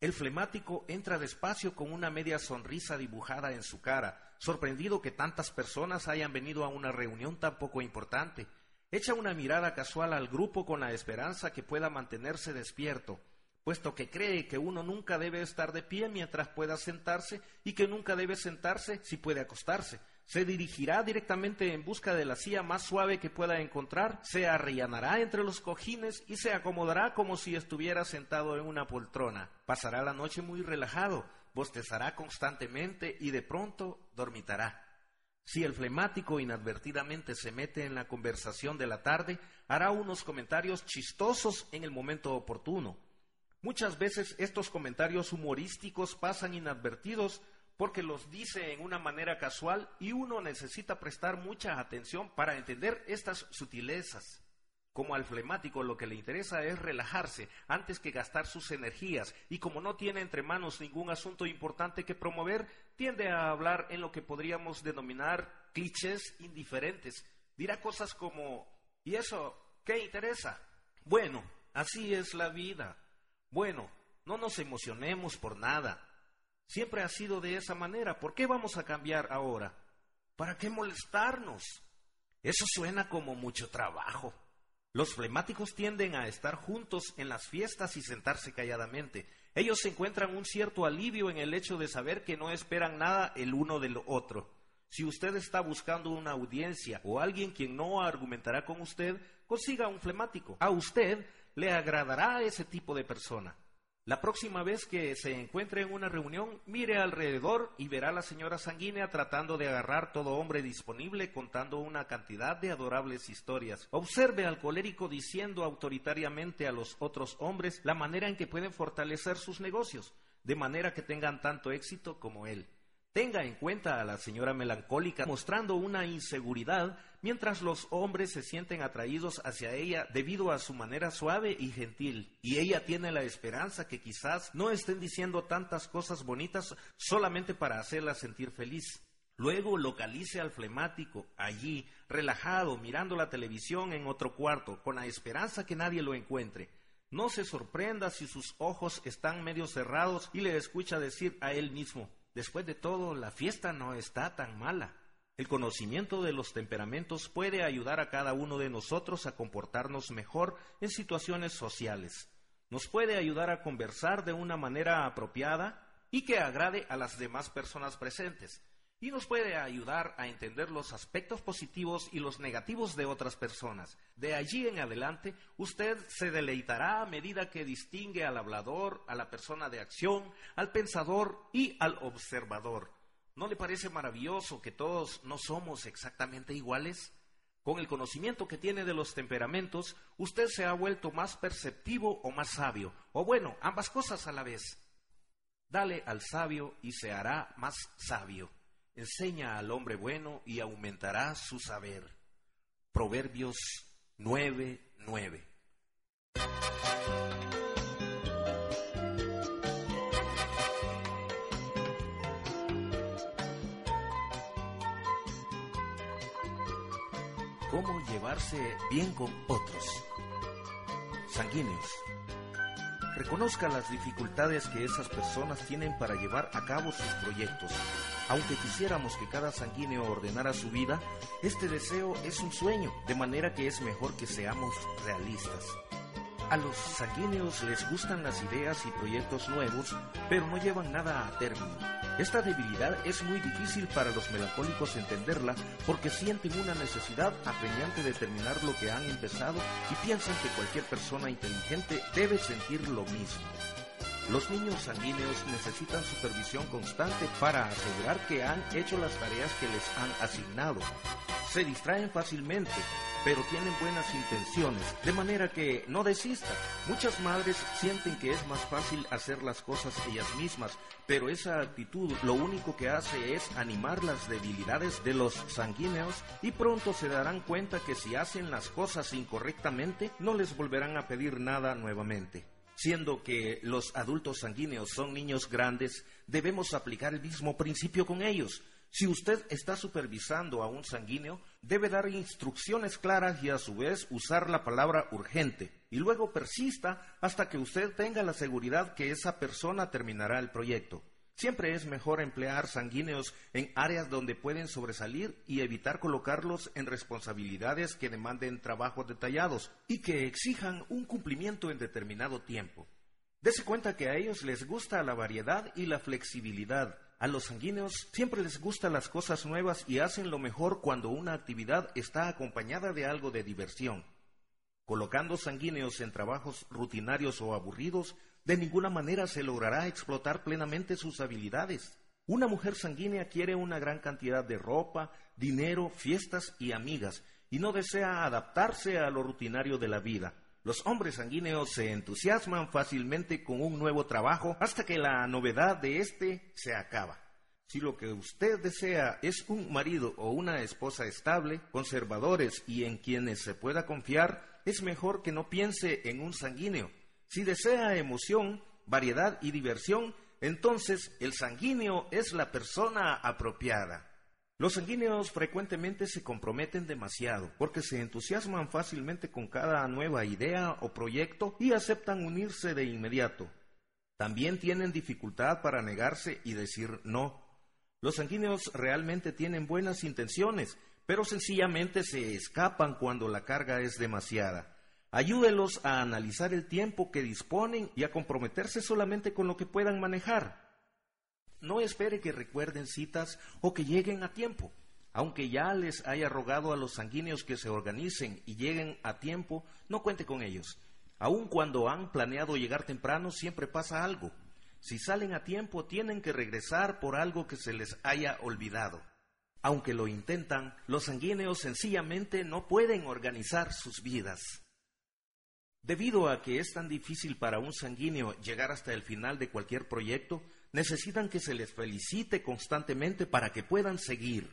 El flemático entra despacio con una media sonrisa dibujada en su cara, sorprendido que tantas personas hayan venido a una reunión tan poco importante. Echa una mirada casual al grupo con la esperanza que pueda mantenerse despierto, puesto que cree que uno nunca debe estar de pie mientras pueda sentarse y que nunca debe sentarse si puede acostarse, se dirigirá directamente en busca de la silla más suave que pueda encontrar, se arrellanará entre los cojines y se acomodará como si estuviera sentado en una poltrona. Pasará la noche muy relajado, bostezará constantemente y de pronto dormitará. Si el flemático inadvertidamente se mete en la conversación de la tarde, hará unos comentarios chistosos en el momento oportuno. Muchas veces estos comentarios humorísticos pasan inadvertidos porque los dice en una manera casual y uno necesita prestar mucha atención para entender estas sutilezas. Como al flemático lo que le interesa es relajarse antes que gastar sus energías y como no tiene entre manos ningún asunto importante que promover, tiende a hablar en lo que podríamos denominar clichés indiferentes. Dirá cosas como ¿y eso qué interesa? Bueno, así es la vida. Bueno, no nos emocionemos por nada. Siempre ha sido de esa manera. ¿Por qué vamos a cambiar ahora? ¿Para qué molestarnos? Eso suena como mucho trabajo. Los flemáticos tienden a estar juntos en las fiestas y sentarse calladamente. Ellos encuentran un cierto alivio en el hecho de saber que no esperan nada el uno del otro. Si usted está buscando una audiencia o alguien quien no argumentará con usted, consiga un flemático. A usted le agradará ese tipo de persona. La próxima vez que se encuentre en una reunión, mire alrededor y verá a la señora sanguínea tratando de agarrar todo hombre disponible contando una cantidad de adorables historias. Observe al colérico diciendo autoritariamente a los otros hombres la manera en que pueden fortalecer sus negocios, de manera que tengan tanto éxito como él. Tenga en cuenta a la señora melancólica mostrando una inseguridad mientras los hombres se sienten atraídos hacia ella debido a su manera suave y gentil. Y ella tiene la esperanza que quizás no estén diciendo tantas cosas bonitas solamente para hacerla sentir feliz. Luego localice al flemático allí, relajado, mirando la televisión en otro cuarto, con la esperanza que nadie lo encuentre. No se sorprenda si sus ojos están medio cerrados y le escucha decir a él mismo, después de todo, la fiesta no está tan mala. El conocimiento de los temperamentos puede ayudar a cada uno de nosotros a comportarnos mejor en situaciones sociales. Nos puede ayudar a conversar de una manera apropiada y que agrade a las demás personas presentes y nos puede ayudar a entender los aspectos positivos y los negativos de otras personas. De allí en adelante, usted se deleitará a medida que distingue al hablador, a la persona de acción, al pensador y al observador. ¿No le parece maravilloso que todos no somos exactamente iguales? Con el conocimiento que tiene de los temperamentos, usted se ha vuelto más perceptivo o más sabio, o bueno, ambas cosas a la vez. Dale al sabio y se hará más sabio. Enseña al hombre bueno y aumentará su saber. Proverbios 9:9. ¿Cómo llevarse bien con otros? Sanguíneos. Reconozca las dificultades que esas personas tienen para llevar a cabo sus proyectos aunque quisiéramos que cada sanguíneo ordenara su vida, este deseo es un sueño, de manera que es mejor que seamos realistas. A los sanguíneos les gustan las ideas y proyectos nuevos, pero no llevan nada a término. Esta debilidad es muy difícil para los melancólicos entenderla porque sienten una necesidad apremiante de terminar lo que han empezado y piensan que cualquier persona inteligente debe sentir lo mismo. Los niños sanguíneos necesitan supervisión constante para asegurar que han hecho las tareas que les han asignado. Se distraen fácilmente, pero tienen buenas intenciones, de manera que no desistan. Muchas madres sienten que es más fácil hacer las cosas ellas mismas, pero esa actitud lo único que hace es animar las debilidades de los sanguíneos y pronto se darán cuenta que si hacen las cosas incorrectamente no les volverán a pedir nada nuevamente siendo que los adultos sanguíneos son niños grandes, debemos aplicar el mismo principio con ellos. Si usted está supervisando a un sanguíneo, debe dar instrucciones claras y a su vez usar la palabra urgente, y luego persista hasta que usted tenga la seguridad que esa persona terminará el proyecto. Siempre es mejor emplear sanguíneos en áreas donde pueden sobresalir y evitar colocarlos en responsabilidades que demanden trabajos detallados y que exijan un cumplimiento en determinado tiempo. Dese cuenta que a ellos les gusta la variedad y la flexibilidad. A los sanguíneos siempre les gustan las cosas nuevas y hacen lo mejor cuando una actividad está acompañada de algo de diversión. Colocando sanguíneos en trabajos rutinarios o aburridos de ninguna manera se logrará explotar plenamente sus habilidades. Una mujer sanguínea quiere una gran cantidad de ropa, dinero, fiestas y amigas, y no desea adaptarse a lo rutinario de la vida. Los hombres sanguíneos se entusiasman fácilmente con un nuevo trabajo hasta que la novedad de éste se acaba. Si lo que usted desea es un marido o una esposa estable, conservadores y en quienes se pueda confiar, es mejor que no piense en un sanguíneo, si desea emoción, variedad y diversión, entonces el sanguíneo es la persona apropiada. Los sanguíneos frecuentemente se comprometen demasiado porque se entusiasman fácilmente con cada nueva idea o proyecto y aceptan unirse de inmediato. También tienen dificultad para negarse y decir no. Los sanguíneos realmente tienen buenas intenciones, pero sencillamente se escapan cuando la carga es demasiada. Ayúdelos a analizar el tiempo que disponen y a comprometerse solamente con lo que puedan manejar. No espere que recuerden citas o que lleguen a tiempo. Aunque ya les haya rogado a los sanguíneos que se organicen y lleguen a tiempo, no cuente con ellos. Aun cuando han planeado llegar temprano, siempre pasa algo. Si salen a tiempo, tienen que regresar por algo que se les haya olvidado. Aunque lo intentan, los sanguíneos sencillamente no pueden organizar sus vidas. Debido a que es tan difícil para un sanguíneo llegar hasta el final de cualquier proyecto, necesitan que se les felicite constantemente para que puedan seguir.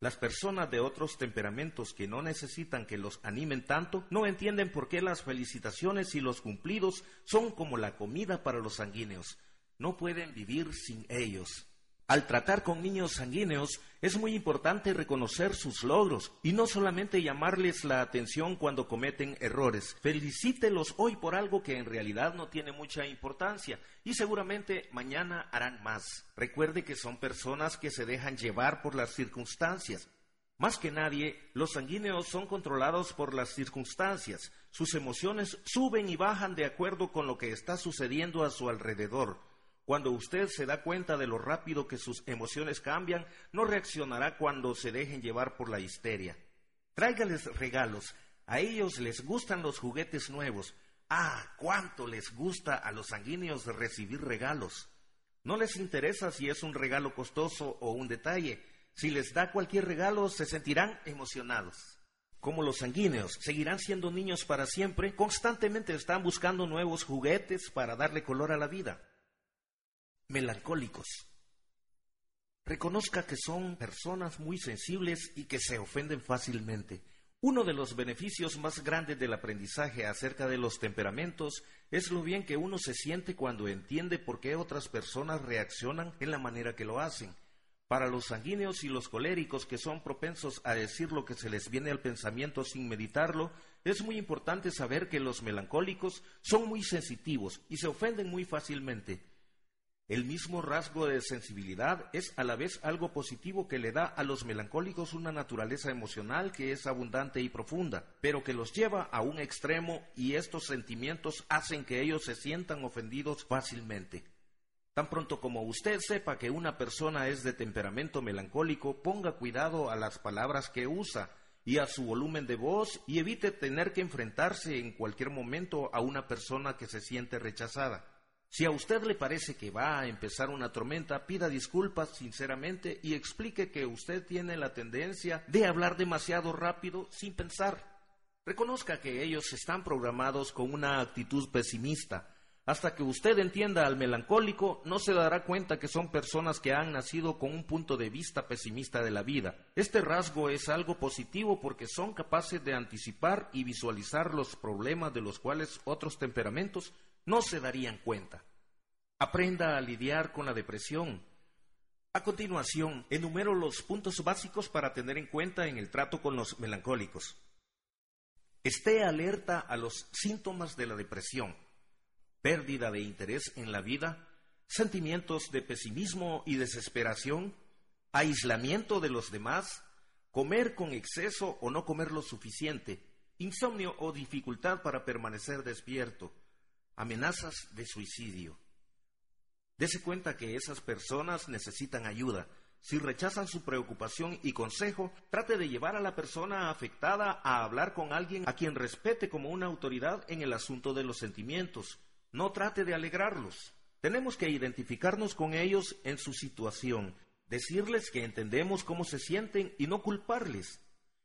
Las personas de otros temperamentos que no necesitan que los animen tanto no entienden por qué las felicitaciones y los cumplidos son como la comida para los sanguíneos. No pueden vivir sin ellos. Al tratar con niños sanguíneos es muy importante reconocer sus logros y no solamente llamarles la atención cuando cometen errores. Felicítelos hoy por algo que en realidad no tiene mucha importancia y seguramente mañana harán más. Recuerde que son personas que se dejan llevar por las circunstancias. Más que nadie, los sanguíneos son controlados por las circunstancias. Sus emociones suben y bajan de acuerdo con lo que está sucediendo a su alrededor. Cuando usted se da cuenta de lo rápido que sus emociones cambian, no reaccionará cuando se dejen llevar por la histeria. Tráigales regalos. A ellos les gustan los juguetes nuevos. Ah, cuánto les gusta a los sanguíneos recibir regalos. No les interesa si es un regalo costoso o un detalle. Si les da cualquier regalo, se sentirán emocionados. Como los sanguíneos seguirán siendo niños para siempre, constantemente están buscando nuevos juguetes para darle color a la vida melancólicos. Reconozca que son personas muy sensibles y que se ofenden fácilmente. Uno de los beneficios más grandes del aprendizaje acerca de los temperamentos es lo bien que uno se siente cuando entiende por qué otras personas reaccionan en la manera que lo hacen. Para los sanguíneos y los coléricos que son propensos a decir lo que se les viene al pensamiento sin meditarlo, es muy importante saber que los melancólicos son muy sensitivos y se ofenden muy fácilmente. El mismo rasgo de sensibilidad es a la vez algo positivo que le da a los melancólicos una naturaleza emocional que es abundante y profunda, pero que los lleva a un extremo y estos sentimientos hacen que ellos se sientan ofendidos fácilmente. Tan pronto como usted sepa que una persona es de temperamento melancólico, ponga cuidado a las palabras que usa y a su volumen de voz y evite tener que enfrentarse en cualquier momento a una persona que se siente rechazada. Si a usted le parece que va a empezar una tormenta, pida disculpas sinceramente y explique que usted tiene la tendencia de hablar demasiado rápido sin pensar. Reconozca que ellos están programados con una actitud pesimista. Hasta que usted entienda al melancólico, no se dará cuenta que son personas que han nacido con un punto de vista pesimista de la vida. Este rasgo es algo positivo porque son capaces de anticipar y visualizar los problemas de los cuales otros temperamentos no se darían cuenta. Aprenda a lidiar con la depresión. A continuación, enumero los puntos básicos para tener en cuenta en el trato con los melancólicos. Esté alerta a los síntomas de la depresión, pérdida de interés en la vida, sentimientos de pesimismo y desesperación, aislamiento de los demás, comer con exceso o no comer lo suficiente, insomnio o dificultad para permanecer despierto, amenazas de suicidio. Dese cuenta que esas personas necesitan ayuda. Si rechazan su preocupación y consejo, trate de llevar a la persona afectada a hablar con alguien a quien respete como una autoridad en el asunto de los sentimientos. No trate de alegrarlos. Tenemos que identificarnos con ellos en su situación, decirles que entendemos cómo se sienten y no culparles,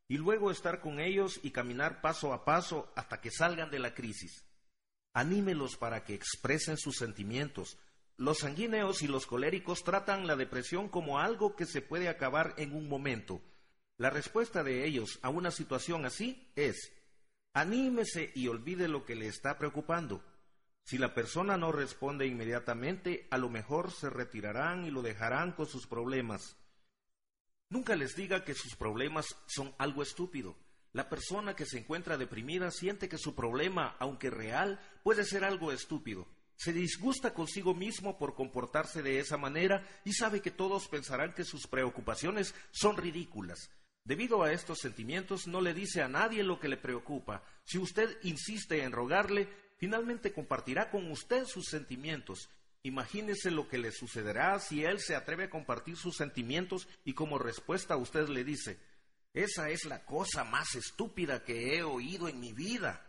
y luego estar con ellos y caminar paso a paso hasta que salgan de la crisis. Anímelos para que expresen sus sentimientos. Los sanguíneos y los coléricos tratan la depresión como algo que se puede acabar en un momento. La respuesta de ellos a una situación así es anímese y olvide lo que le está preocupando. Si la persona no responde inmediatamente, a lo mejor se retirarán y lo dejarán con sus problemas. Nunca les diga que sus problemas son algo estúpido. La persona que se encuentra deprimida siente que su problema, aunque real, puede ser algo estúpido. Se disgusta consigo mismo por comportarse de esa manera y sabe que todos pensarán que sus preocupaciones son ridículas. Debido a estos sentimientos no le dice a nadie lo que le preocupa. Si usted insiste en rogarle, finalmente compartirá con usted sus sentimientos. Imagínese lo que le sucederá si él se atreve a compartir sus sentimientos y como respuesta usted le dice, esa es la cosa más estúpida que he oído en mi vida.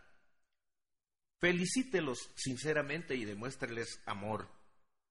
Felicítelos sinceramente y demuéstreles amor.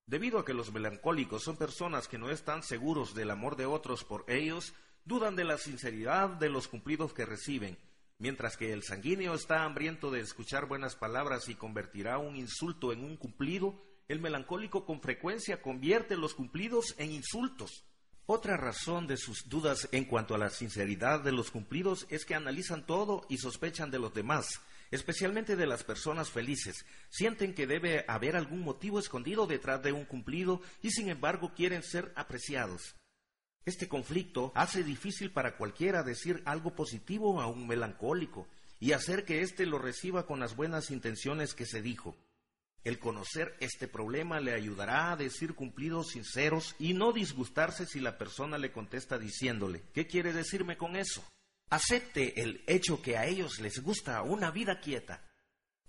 Debido a que los melancólicos son personas que no están seguros del amor de otros por ellos, dudan de la sinceridad de los cumplidos que reciben, mientras que el sanguíneo está hambriento de escuchar buenas palabras y convertirá un insulto en un cumplido, el melancólico con frecuencia convierte los cumplidos en insultos. Otra razón de sus dudas en cuanto a la sinceridad de los cumplidos es que analizan todo y sospechan de los demás. especialmente de las personas felices. Sienten que debe haber algún motivo escondido detrás de un cumplido y sin embargo quieren ser apreciados. Este conflicto hace difícil para cualquiera decir algo positivo a un melancólico y hacer que éste lo reciba con las buenas intenciones que se dijo. El conocer este problema le ayudará a decir cumplidos sinceros y no disgustarse si la persona le contesta diciéndole, ¿qué quiere decirme con eso? Acepte el hecho que a ellos les gusta una vida quieta.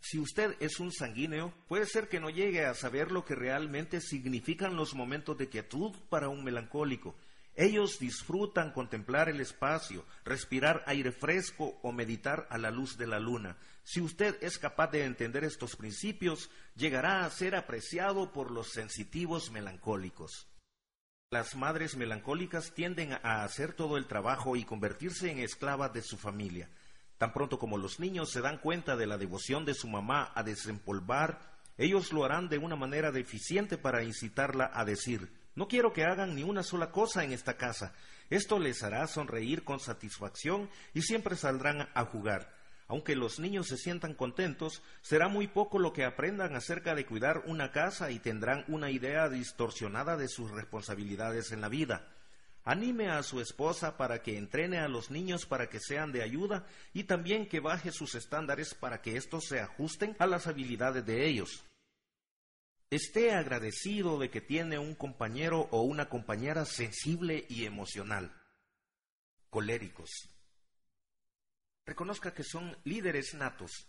Si usted es un sanguíneo, puede ser que no llegue a saber lo que realmente significan los momentos de quietud para un melancólico, ellos disfrutan contemplar el espacio, respirar aire fresco o meditar a la luz de la luna. Si usted es capaz de entender estos principios, llegará a ser apreciado por los sensitivos melancólicos. Las madres melancólicas tienden a hacer todo el trabajo y convertirse en esclavas de su familia. Tan pronto como los niños se dan cuenta de la devoción de su mamá a desempolvar, ellos lo harán de una manera deficiente para incitarla a decir no quiero que hagan ni una sola cosa en esta casa. Esto les hará sonreír con satisfacción y siempre saldrán a jugar. Aunque los niños se sientan contentos, será muy poco lo que aprendan acerca de cuidar una casa y tendrán una idea distorsionada de sus responsabilidades en la vida. Anime a su esposa para que entrene a los niños para que sean de ayuda y también que baje sus estándares para que estos se ajusten a las habilidades de ellos. Esté agradecido de que tiene un compañero o una compañera sensible y emocional. Coléricos. Reconozca que son líderes natos.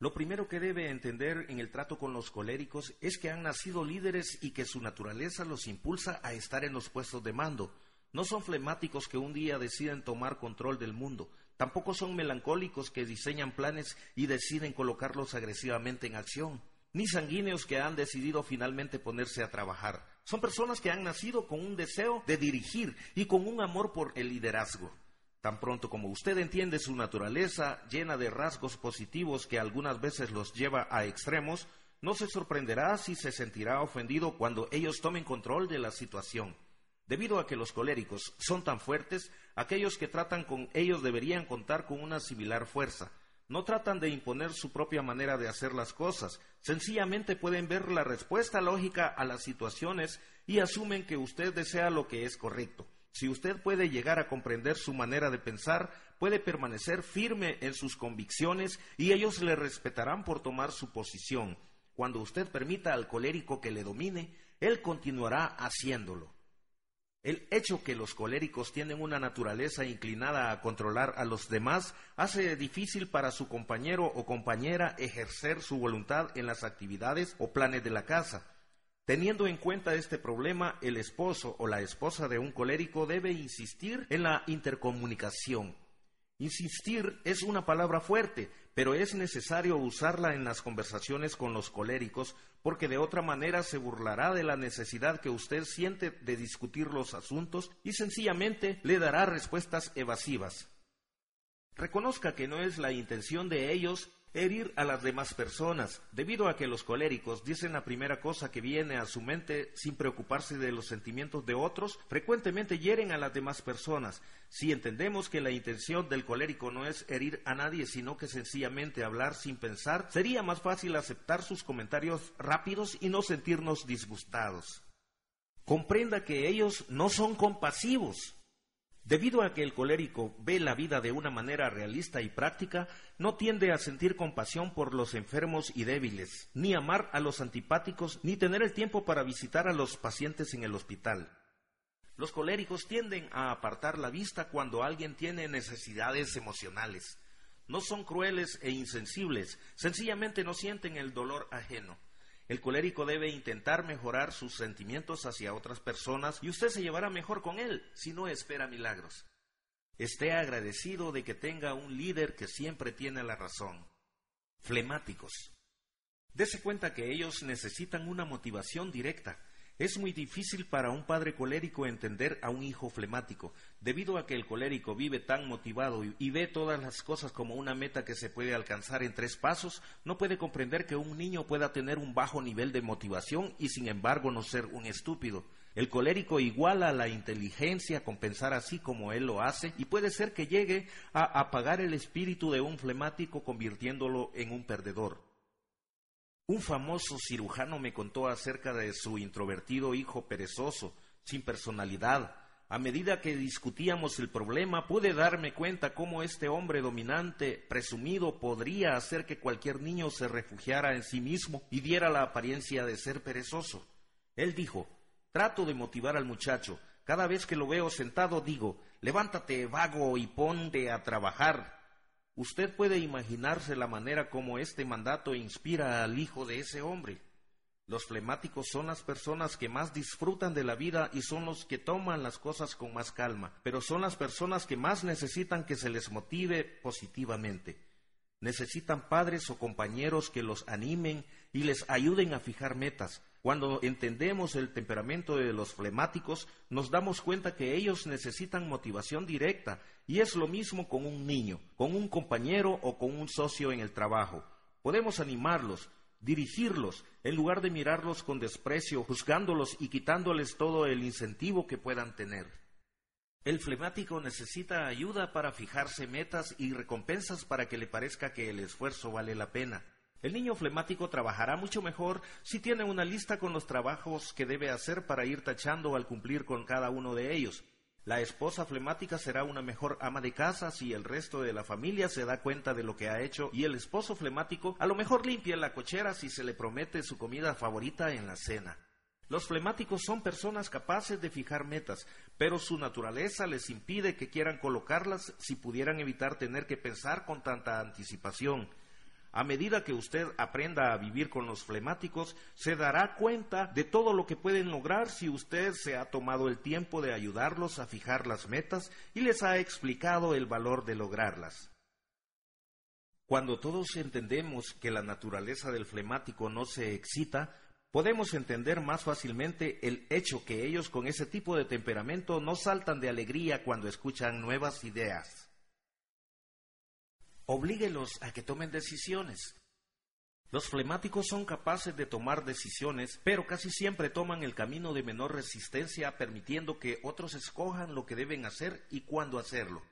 Lo primero que debe entender en el trato con los coléricos es que han nacido líderes y que su naturaleza los impulsa a estar en los puestos de mando. No son flemáticos que un día deciden tomar control del mundo. Tampoco son melancólicos que diseñan planes y deciden colocarlos agresivamente en acción ni sanguíneos que han decidido finalmente ponerse a trabajar. Son personas que han nacido con un deseo de dirigir y con un amor por el liderazgo. Tan pronto como usted entiende su naturaleza llena de rasgos positivos que algunas veces los lleva a extremos, no se sorprenderá si se sentirá ofendido cuando ellos tomen control de la situación. Debido a que los coléricos son tan fuertes, aquellos que tratan con ellos deberían contar con una similar fuerza. No tratan de imponer su propia manera de hacer las cosas, sencillamente pueden ver la respuesta lógica a las situaciones y asumen que usted desea lo que es correcto. Si usted puede llegar a comprender su manera de pensar, puede permanecer firme en sus convicciones y ellos le respetarán por tomar su posición. Cuando usted permita al colérico que le domine, él continuará haciéndolo. El hecho que los coléricos tienen una naturaleza inclinada a controlar a los demás hace difícil para su compañero o compañera ejercer su voluntad en las actividades o planes de la casa. Teniendo en cuenta este problema, el esposo o la esposa de un colérico debe insistir en la intercomunicación, Insistir es una palabra fuerte, pero es necesario usarla en las conversaciones con los coléricos, porque de otra manera se burlará de la necesidad que usted siente de discutir los asuntos y sencillamente le dará respuestas evasivas. Reconozca que no es la intención de ellos herir a las demás personas, debido a que los coléricos dicen la primera cosa que viene a su mente sin preocuparse de los sentimientos de otros, frecuentemente hieren a las demás personas. Si entendemos que la intención del colérico no es herir a nadie, sino que sencillamente hablar sin pensar, sería más fácil aceptar sus comentarios rápidos y no sentirnos disgustados. Comprenda que ellos no son compasivos, Debido a que el colérico ve la vida de una manera realista y práctica, no tiende a sentir compasión por los enfermos y débiles, ni amar a los antipáticos, ni tener el tiempo para visitar a los pacientes en el hospital. Los coléricos tienden a apartar la vista cuando alguien tiene necesidades emocionales. No son crueles e insensibles, sencillamente no sienten el dolor ajeno. El colérico debe intentar mejorar sus sentimientos hacia otras personas y usted se llevará mejor con él si no espera milagros. Esté agradecido de que tenga un líder que siempre tiene la razón. Flemáticos. Dese cuenta que ellos necesitan una motivación directa. Es muy difícil para un padre colérico entender a un hijo flemático, debido a que el colérico vive tan motivado y, ve todas las cosas como una meta que se puede alcanzar en tres pasos, no puede comprender que un niño pueda tener un bajo nivel de motivación y sin embargo no ser un estúpido. El colérico iguala la inteligencia con pensar así como él lo hace y puede ser que llegue a apagar el espíritu de un flemático convirtiéndolo en un perdedor. Un famoso cirujano me contó acerca de su introvertido hijo perezoso, sin personalidad. A medida que discutíamos el problema, pude darme cuenta cómo este hombre dominante, presumido, podría hacer que cualquier niño se refugiara en sí mismo y diera la apariencia de ser perezoso. Él dijo, trato de motivar al muchacho. Cada vez que lo veo sentado digo, levántate, vago, y ponte a trabajar. Usted puede imaginarse la manera como este mandato inspira al hijo de ese hombre. Los flemáticos son las personas que más disfrutan de la vida y son los que toman las cosas con más calma, pero son las personas que más necesitan que se les motive positivamente. Necesitan padres o compañeros que los animen y les ayuden a fijar metas, cuando entendemos el temperamento de los flemáticos, nos damos cuenta que ellos necesitan motivación directa, y es lo mismo con un niño, con un compañero o con un socio en el trabajo. Podemos animarlos, dirigirlos, en lugar de mirarlos con desprecio, juzgándolos y quitándoles todo el incentivo que puedan tener. El flemático necesita ayuda para fijarse metas y recompensas para que le parezca que el esfuerzo vale la pena. El niño flemático trabajará mucho mejor si tiene una lista con los trabajos que debe hacer para ir tachando al cumplir con cada uno de ellos. La esposa flemática será una mejor ama de casa si el resto de la familia se da cuenta de lo que ha hecho y el esposo flemático a lo mejor limpia la cochera si se le promete su comida favorita en la cena. Los flemáticos son personas capaces de fijar metas, pero su naturaleza les impide que quieran colocarlas si pudieran evitar tener que pensar con tanta anticipación. A medida que usted aprenda a vivir con los flemáticos, se dará cuenta de todo lo que pueden lograr si usted se ha tomado el tiempo de ayudarlos a fijar las metas y les ha explicado el valor de lograrlas. Cuando todos entendemos que la naturaleza del flemático no se excita, podemos entender más fácilmente el hecho que ellos con ese tipo de temperamento no saltan de alegría cuando escuchan nuevas ideas. Oblíguelos a que tomen decisiones. Los flemáticos son capaces de tomar decisiones, pero casi siempre toman el camino de menor resistencia, permitiendo que otros escojan lo que deben hacer y cuándo hacerlo.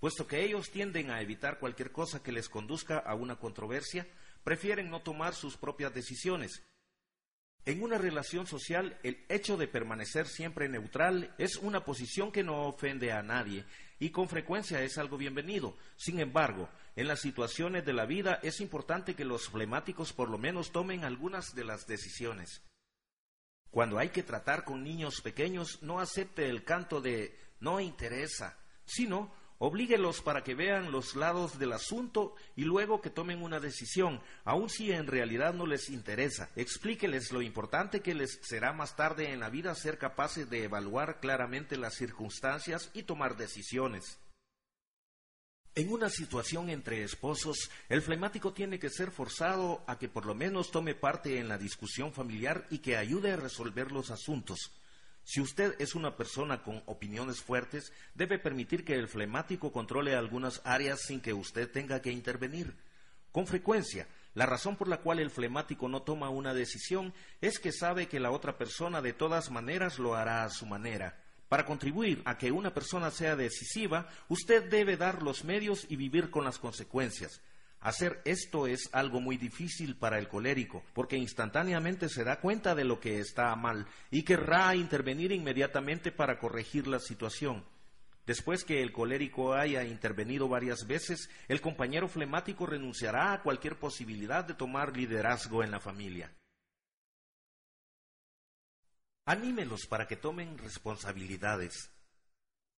Puesto que ellos tienden a evitar cualquier cosa que les conduzca a una controversia, prefieren no tomar sus propias decisiones en una relación social, el hecho de permanecer siempre neutral es una posición que no ofende a nadie y con frecuencia es algo bienvenido. Sin embargo, en las situaciones de la vida es importante que los flemáticos por lo menos tomen algunas de las decisiones. Cuando hay que tratar con niños pequeños, no acepte el canto de no interesa, sino Oblíguelos para que vean los lados del asunto y luego que tomen una decisión, aun si en realidad no les interesa. Explíqueles lo importante que les será más tarde en la vida ser capaces de evaluar claramente las circunstancias y tomar decisiones. En una situación entre esposos, el flemático tiene que ser forzado a que por lo menos tome parte en la discusión familiar y que ayude a resolver los asuntos. Si usted es una persona con opiniones fuertes, debe permitir que el flemático controle algunas áreas sin que usted tenga que intervenir. Con frecuencia, la razón por la cual el flemático no toma una decisión es que sabe que la otra persona de todas maneras lo hará a su manera. Para contribuir a que una persona sea decisiva, usted debe dar los medios y vivir con las consecuencias. Hacer esto es algo muy difícil para el colérico, porque instantáneamente se da cuenta de lo que está mal y querrá intervenir inmediatamente para corregir la situación. Después que el colérico haya intervenido varias veces, el compañero flemático renunciará a cualquier posibilidad de tomar liderazgo en la familia. Anímelos para que tomen responsabilidades.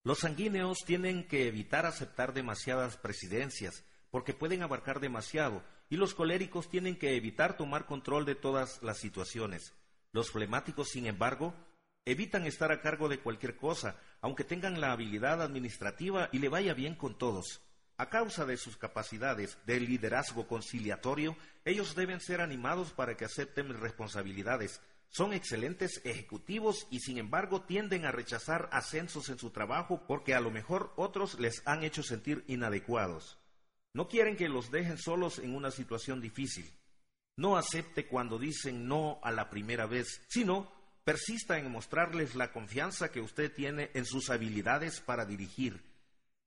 Los sanguíneos tienen que evitar aceptar demasiadas presidencias, porque pueden abarcar demasiado, y los coléricos tienen que evitar tomar control de todas las situaciones. Los flemáticos, sin embargo, evitan estar a cargo de cualquier cosa, aunque tengan la habilidad administrativa y le vaya bien con todos. A causa de sus capacidades de liderazgo conciliatorio, ellos deben ser animados para que acepten responsabilidades. Son excelentes ejecutivos y sin embargo tienden a rechazar ascensos en su trabajo porque a lo mejor otros les han hecho sentir inadecuados. No quieren que los dejen solos en una situación difícil. No acepte cuando dicen no a la primera vez, sino persista en mostrarles la confianza que usted tiene en sus habilidades para dirigir.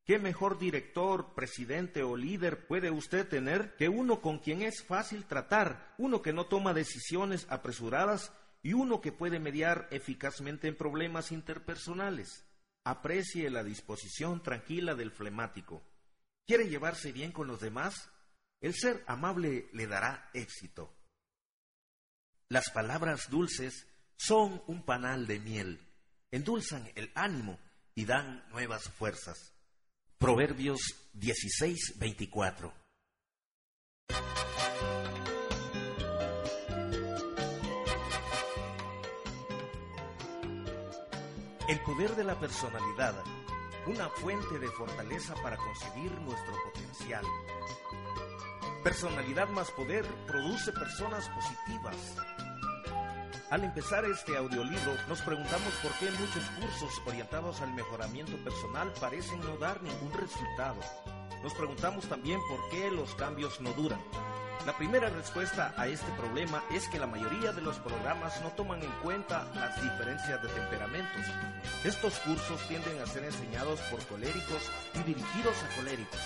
¿Qué mejor director, presidente o líder puede usted tener que uno con quien es fácil tratar, uno que no toma decisiones apresuradas y uno que puede mediar eficazmente en problemas interpersonales? Aprecie la disposición tranquila del flemático. ¿Quiere llevarse bien con los demás? El ser amable le dará éxito. Las palabras dulces son un panal de miel, endulzan el ánimo y dan nuevas fuerzas. Proverbios 16, 24. El poder de la personalidad, una fuente de fortaleza para conseguir nuestro potencial. Personalidad más poder produce personas positivas, al empezar este audiolibro, nos preguntamos por qué muchos cursos orientados al mejoramiento personal parecen no dar ningún resultado. Nos preguntamos también por qué los cambios no duran. La primera respuesta a este problema es que la mayoría de los programas no toman en cuenta las diferencias de temperamentos. Estos cursos tienden a ser enseñados por coléricos y dirigidos a coléricos.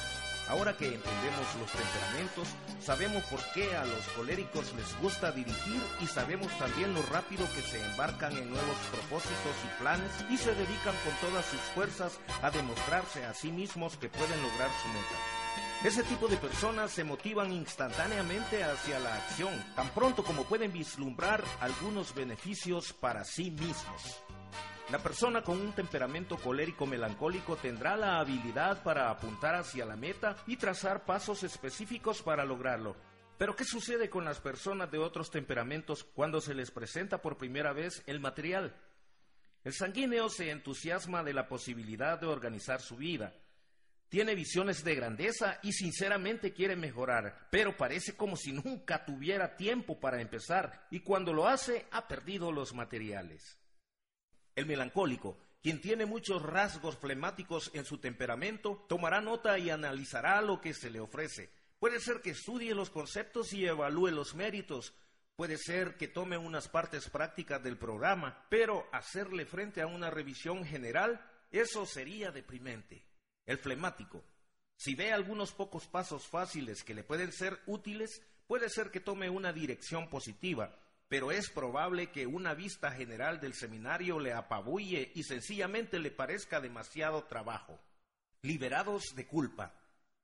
Ahora que entendemos los temperamentos, sabemos por qué a los coléricos les gusta dirigir y sabemos también lo rápido que se embarcan en nuevos propósitos y planes y se dedican con todas sus fuerzas a demostrarse a sí mismos que pueden lograr su meta. Ese tipo de personas se motivan instantáneamente hacia la acción, tan pronto como pueden vislumbrar algunos beneficios para sí mismos. La persona con un temperamento colérico melancólico tendrá la habilidad para apuntar hacia la meta y trazar pasos específicos para lograrlo. Pero ¿qué sucede con las personas de otros temperamentos cuando se les presenta por primera vez el material? El sanguíneo se entusiasma de la posibilidad de organizar su vida. Tiene visiones de grandeza y sinceramente quiere mejorar, pero parece como si nunca tuviera tiempo para empezar y cuando lo hace ha perdido los materiales. El melancólico, quien tiene muchos rasgos flemáticos en su temperamento, tomará nota y analizará lo que se le ofrece. Puede ser que estudie los conceptos y evalúe los méritos. Puede ser que tome unas partes prácticas del programa, pero hacerle frente a una revisión general, eso sería deprimente. El flemático, si ve algunos pocos pasos fáciles que le pueden ser útiles, puede ser que tome una dirección positiva, pero es probable que una vista general del seminario le apabulle y sencillamente le parezca demasiado trabajo. Liberados de culpa.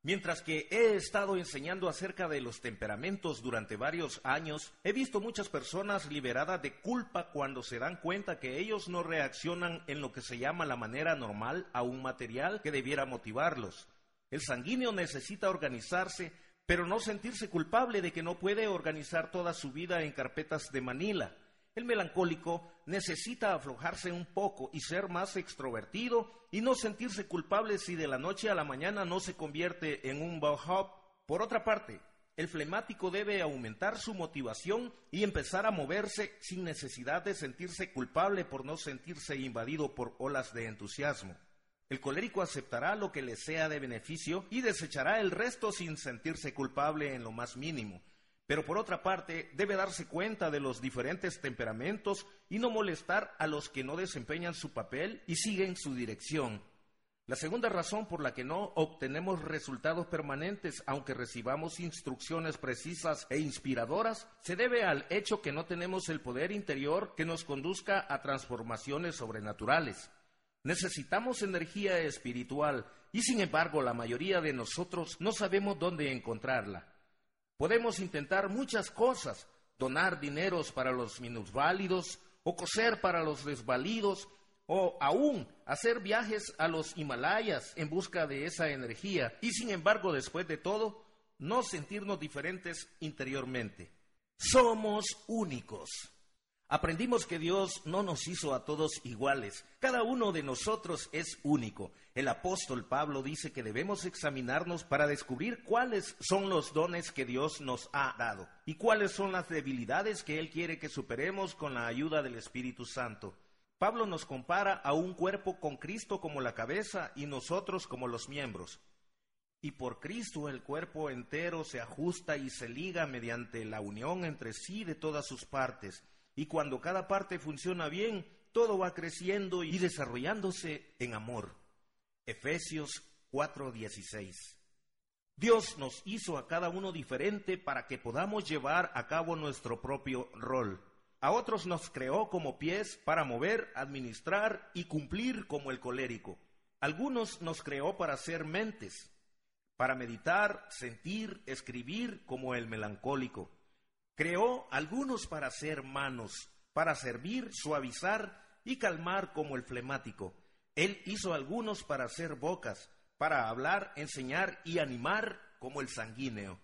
Mientras que he estado enseñando acerca de los temperamentos durante varios años, he visto muchas personas liberadas de culpa cuando se dan cuenta que ellos no reaccionan en lo que se llama la manera normal a un material que debiera motivarlos. El sanguíneo necesita organizarse pero no sentirse culpable de que no puede organizar toda su vida en carpetas de Manila. El melancólico necesita aflojarse un poco y ser más extrovertido y no sentirse culpable si de la noche a la mañana no se convierte en un bellhop. Por otra parte, el flemático debe aumentar su motivación y empezar a moverse sin necesidad de sentirse culpable por no sentirse invadido por olas de entusiasmo. El colérico aceptará lo que le sea de beneficio y desechará el resto sin sentirse culpable en lo más mínimo. Pero por otra parte, debe darse cuenta de los diferentes temperamentos y no molestar a los que no desempeñan su papel y siguen su dirección. La segunda razón por la que no obtenemos resultados permanentes, aunque recibamos instrucciones precisas e inspiradoras, se debe al hecho que no tenemos el poder interior que nos conduzca a transformaciones sobrenaturales. Necesitamos energía espiritual y sin embargo la mayoría de nosotros no sabemos dónde encontrarla. Podemos intentar muchas cosas, donar dineros para los minusválidos o coser para los desvalidos o aún hacer viajes a los Himalayas en busca de esa energía y sin embargo después de todo no sentirnos diferentes interiormente. Somos únicos. Aprendimos que Dios no nos hizo a todos iguales. Cada uno de nosotros es único. El apóstol Pablo dice que debemos examinarnos para descubrir cuáles son los dones que Dios nos ha dado y cuáles son las debilidades que Él quiere que superemos con la ayuda del Espíritu Santo. Pablo nos compara a un cuerpo con Cristo como la cabeza y nosotros como los miembros. Y por Cristo el cuerpo entero se ajusta y se liga mediante la unión entre sí de todas sus partes y cuando cada parte funciona bien, todo va creciendo y desarrollándose en amor. Efesios 4:16. Dios nos hizo a cada uno diferente para que podamos llevar a cabo nuestro propio rol. A otros nos creó como pies para mover, administrar y cumplir como el colérico. Algunos nos creó para ser mentes, para meditar, sentir, escribir como el melancólico. Creó algunos para ser manos, para servir, suavizar y calmar como el flemático. Él hizo algunos para ser bocas, para hablar, enseñar y animar como el sanguíneo.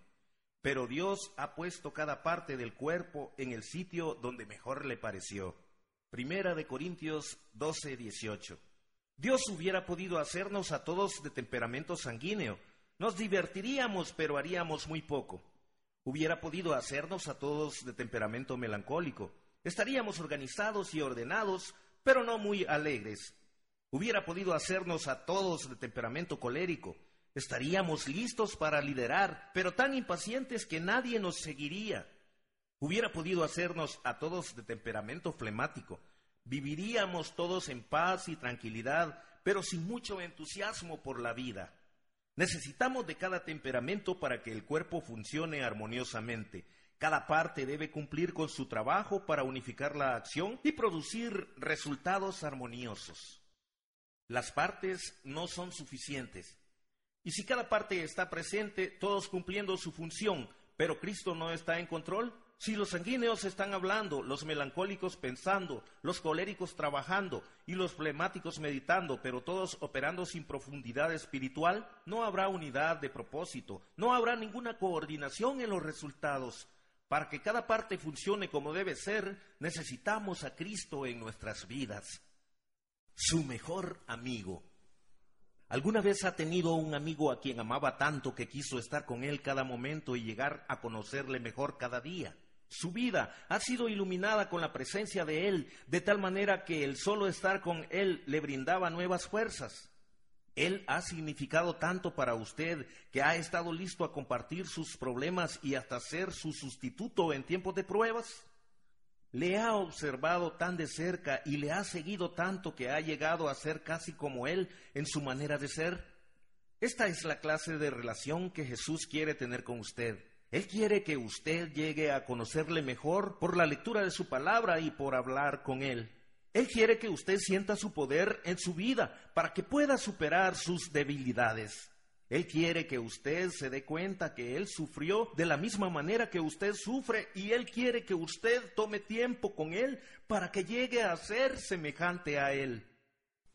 Pero Dios ha puesto cada parte del cuerpo en el sitio donde mejor le pareció. Primera de Corintios 12, 18. Dios hubiera podido hacernos a todos de temperamento sanguíneo. Nos divertiríamos, pero haríamos muy poco hubiera podido hacernos a todos de temperamento melancólico. Estaríamos organizados y ordenados, pero no muy alegres. Hubiera podido hacernos a todos de temperamento colérico. Estaríamos listos para liderar, pero tan impacientes que nadie nos seguiría. Hubiera podido hacernos a todos de temperamento flemático. Viviríamos todos en paz y tranquilidad, pero sin mucho entusiasmo por la vida. Necesitamos de cada temperamento para que el cuerpo funcione armoniosamente. Cada parte debe cumplir con su trabajo para unificar la acción y producir resultados armoniosos. Las partes no son suficientes. Y si cada parte está presente, todos cumpliendo su función, pero Cristo no está en control, si los sanguíneos están hablando, los melancólicos pensando, los coléricos trabajando y los flemáticos meditando, pero todos operando sin profundidad espiritual, no habrá unidad de propósito, no habrá ninguna coordinación en los resultados. Para que cada parte funcione como debe ser, necesitamos a Cristo en nuestras vidas. Su mejor amigo. ¿Alguna vez ha tenido un amigo a quien amaba tanto que quiso estar con él cada momento y llegar a conocerle mejor cada día? Su vida ha sido iluminada con la presencia de Él, de tal manera que el solo estar con Él le brindaba nuevas fuerzas. Él ha significado tanto para usted que ha estado listo a compartir sus problemas y hasta ser su sustituto en tiempos de pruebas. Le ha observado tan de cerca y le ha seguido tanto que ha llegado a ser casi como Él en su manera de ser. Esta es la clase de relación que Jesús quiere tener con usted. Él quiere que usted llegue a conocerle mejor por la lectura de su palabra y por hablar con Él. Él quiere que usted sienta su poder en su vida para que pueda superar sus debilidades. Él quiere que usted se dé cuenta que Él sufrió de la misma manera que usted sufre y Él quiere que usted tome tiempo con Él para que llegue a ser semejante a Él.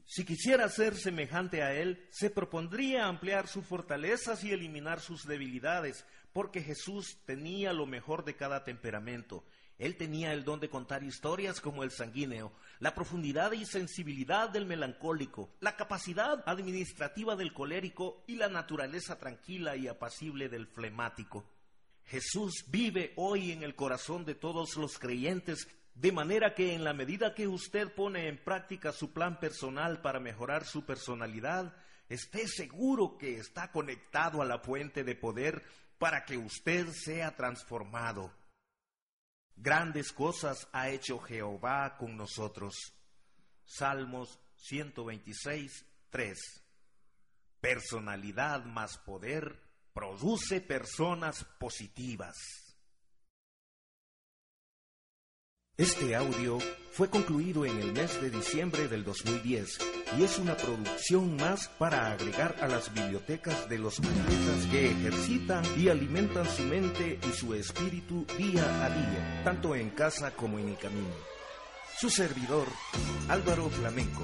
Si quisiera ser semejante a Él, se propondría ampliar sus fortalezas y eliminar sus debilidades, porque Jesús tenía lo mejor de cada temperamento. Él tenía el don de contar historias como el sanguíneo, la profundidad y sensibilidad del melancólico, la capacidad administrativa del colérico y la naturaleza tranquila y apacible del flemático. Jesús vive hoy en el corazón de todos los creyentes, de manera que en la medida que usted pone en práctica su plan personal para mejorar su personalidad, esté seguro que está conectado a la fuente de poder para que usted sea transformado. Grandes cosas ha hecho Jehová con nosotros. Salmos 126, 3. Personalidad más poder produce personas positivas. Este audio fue concluido en el mes de diciembre del 2010 y es una producción más para agregar a las bibliotecas de los atletas que ejercitan y alimentan su mente y su espíritu día a día, tanto en casa como en el camino. Su servidor, Álvaro Flamenco.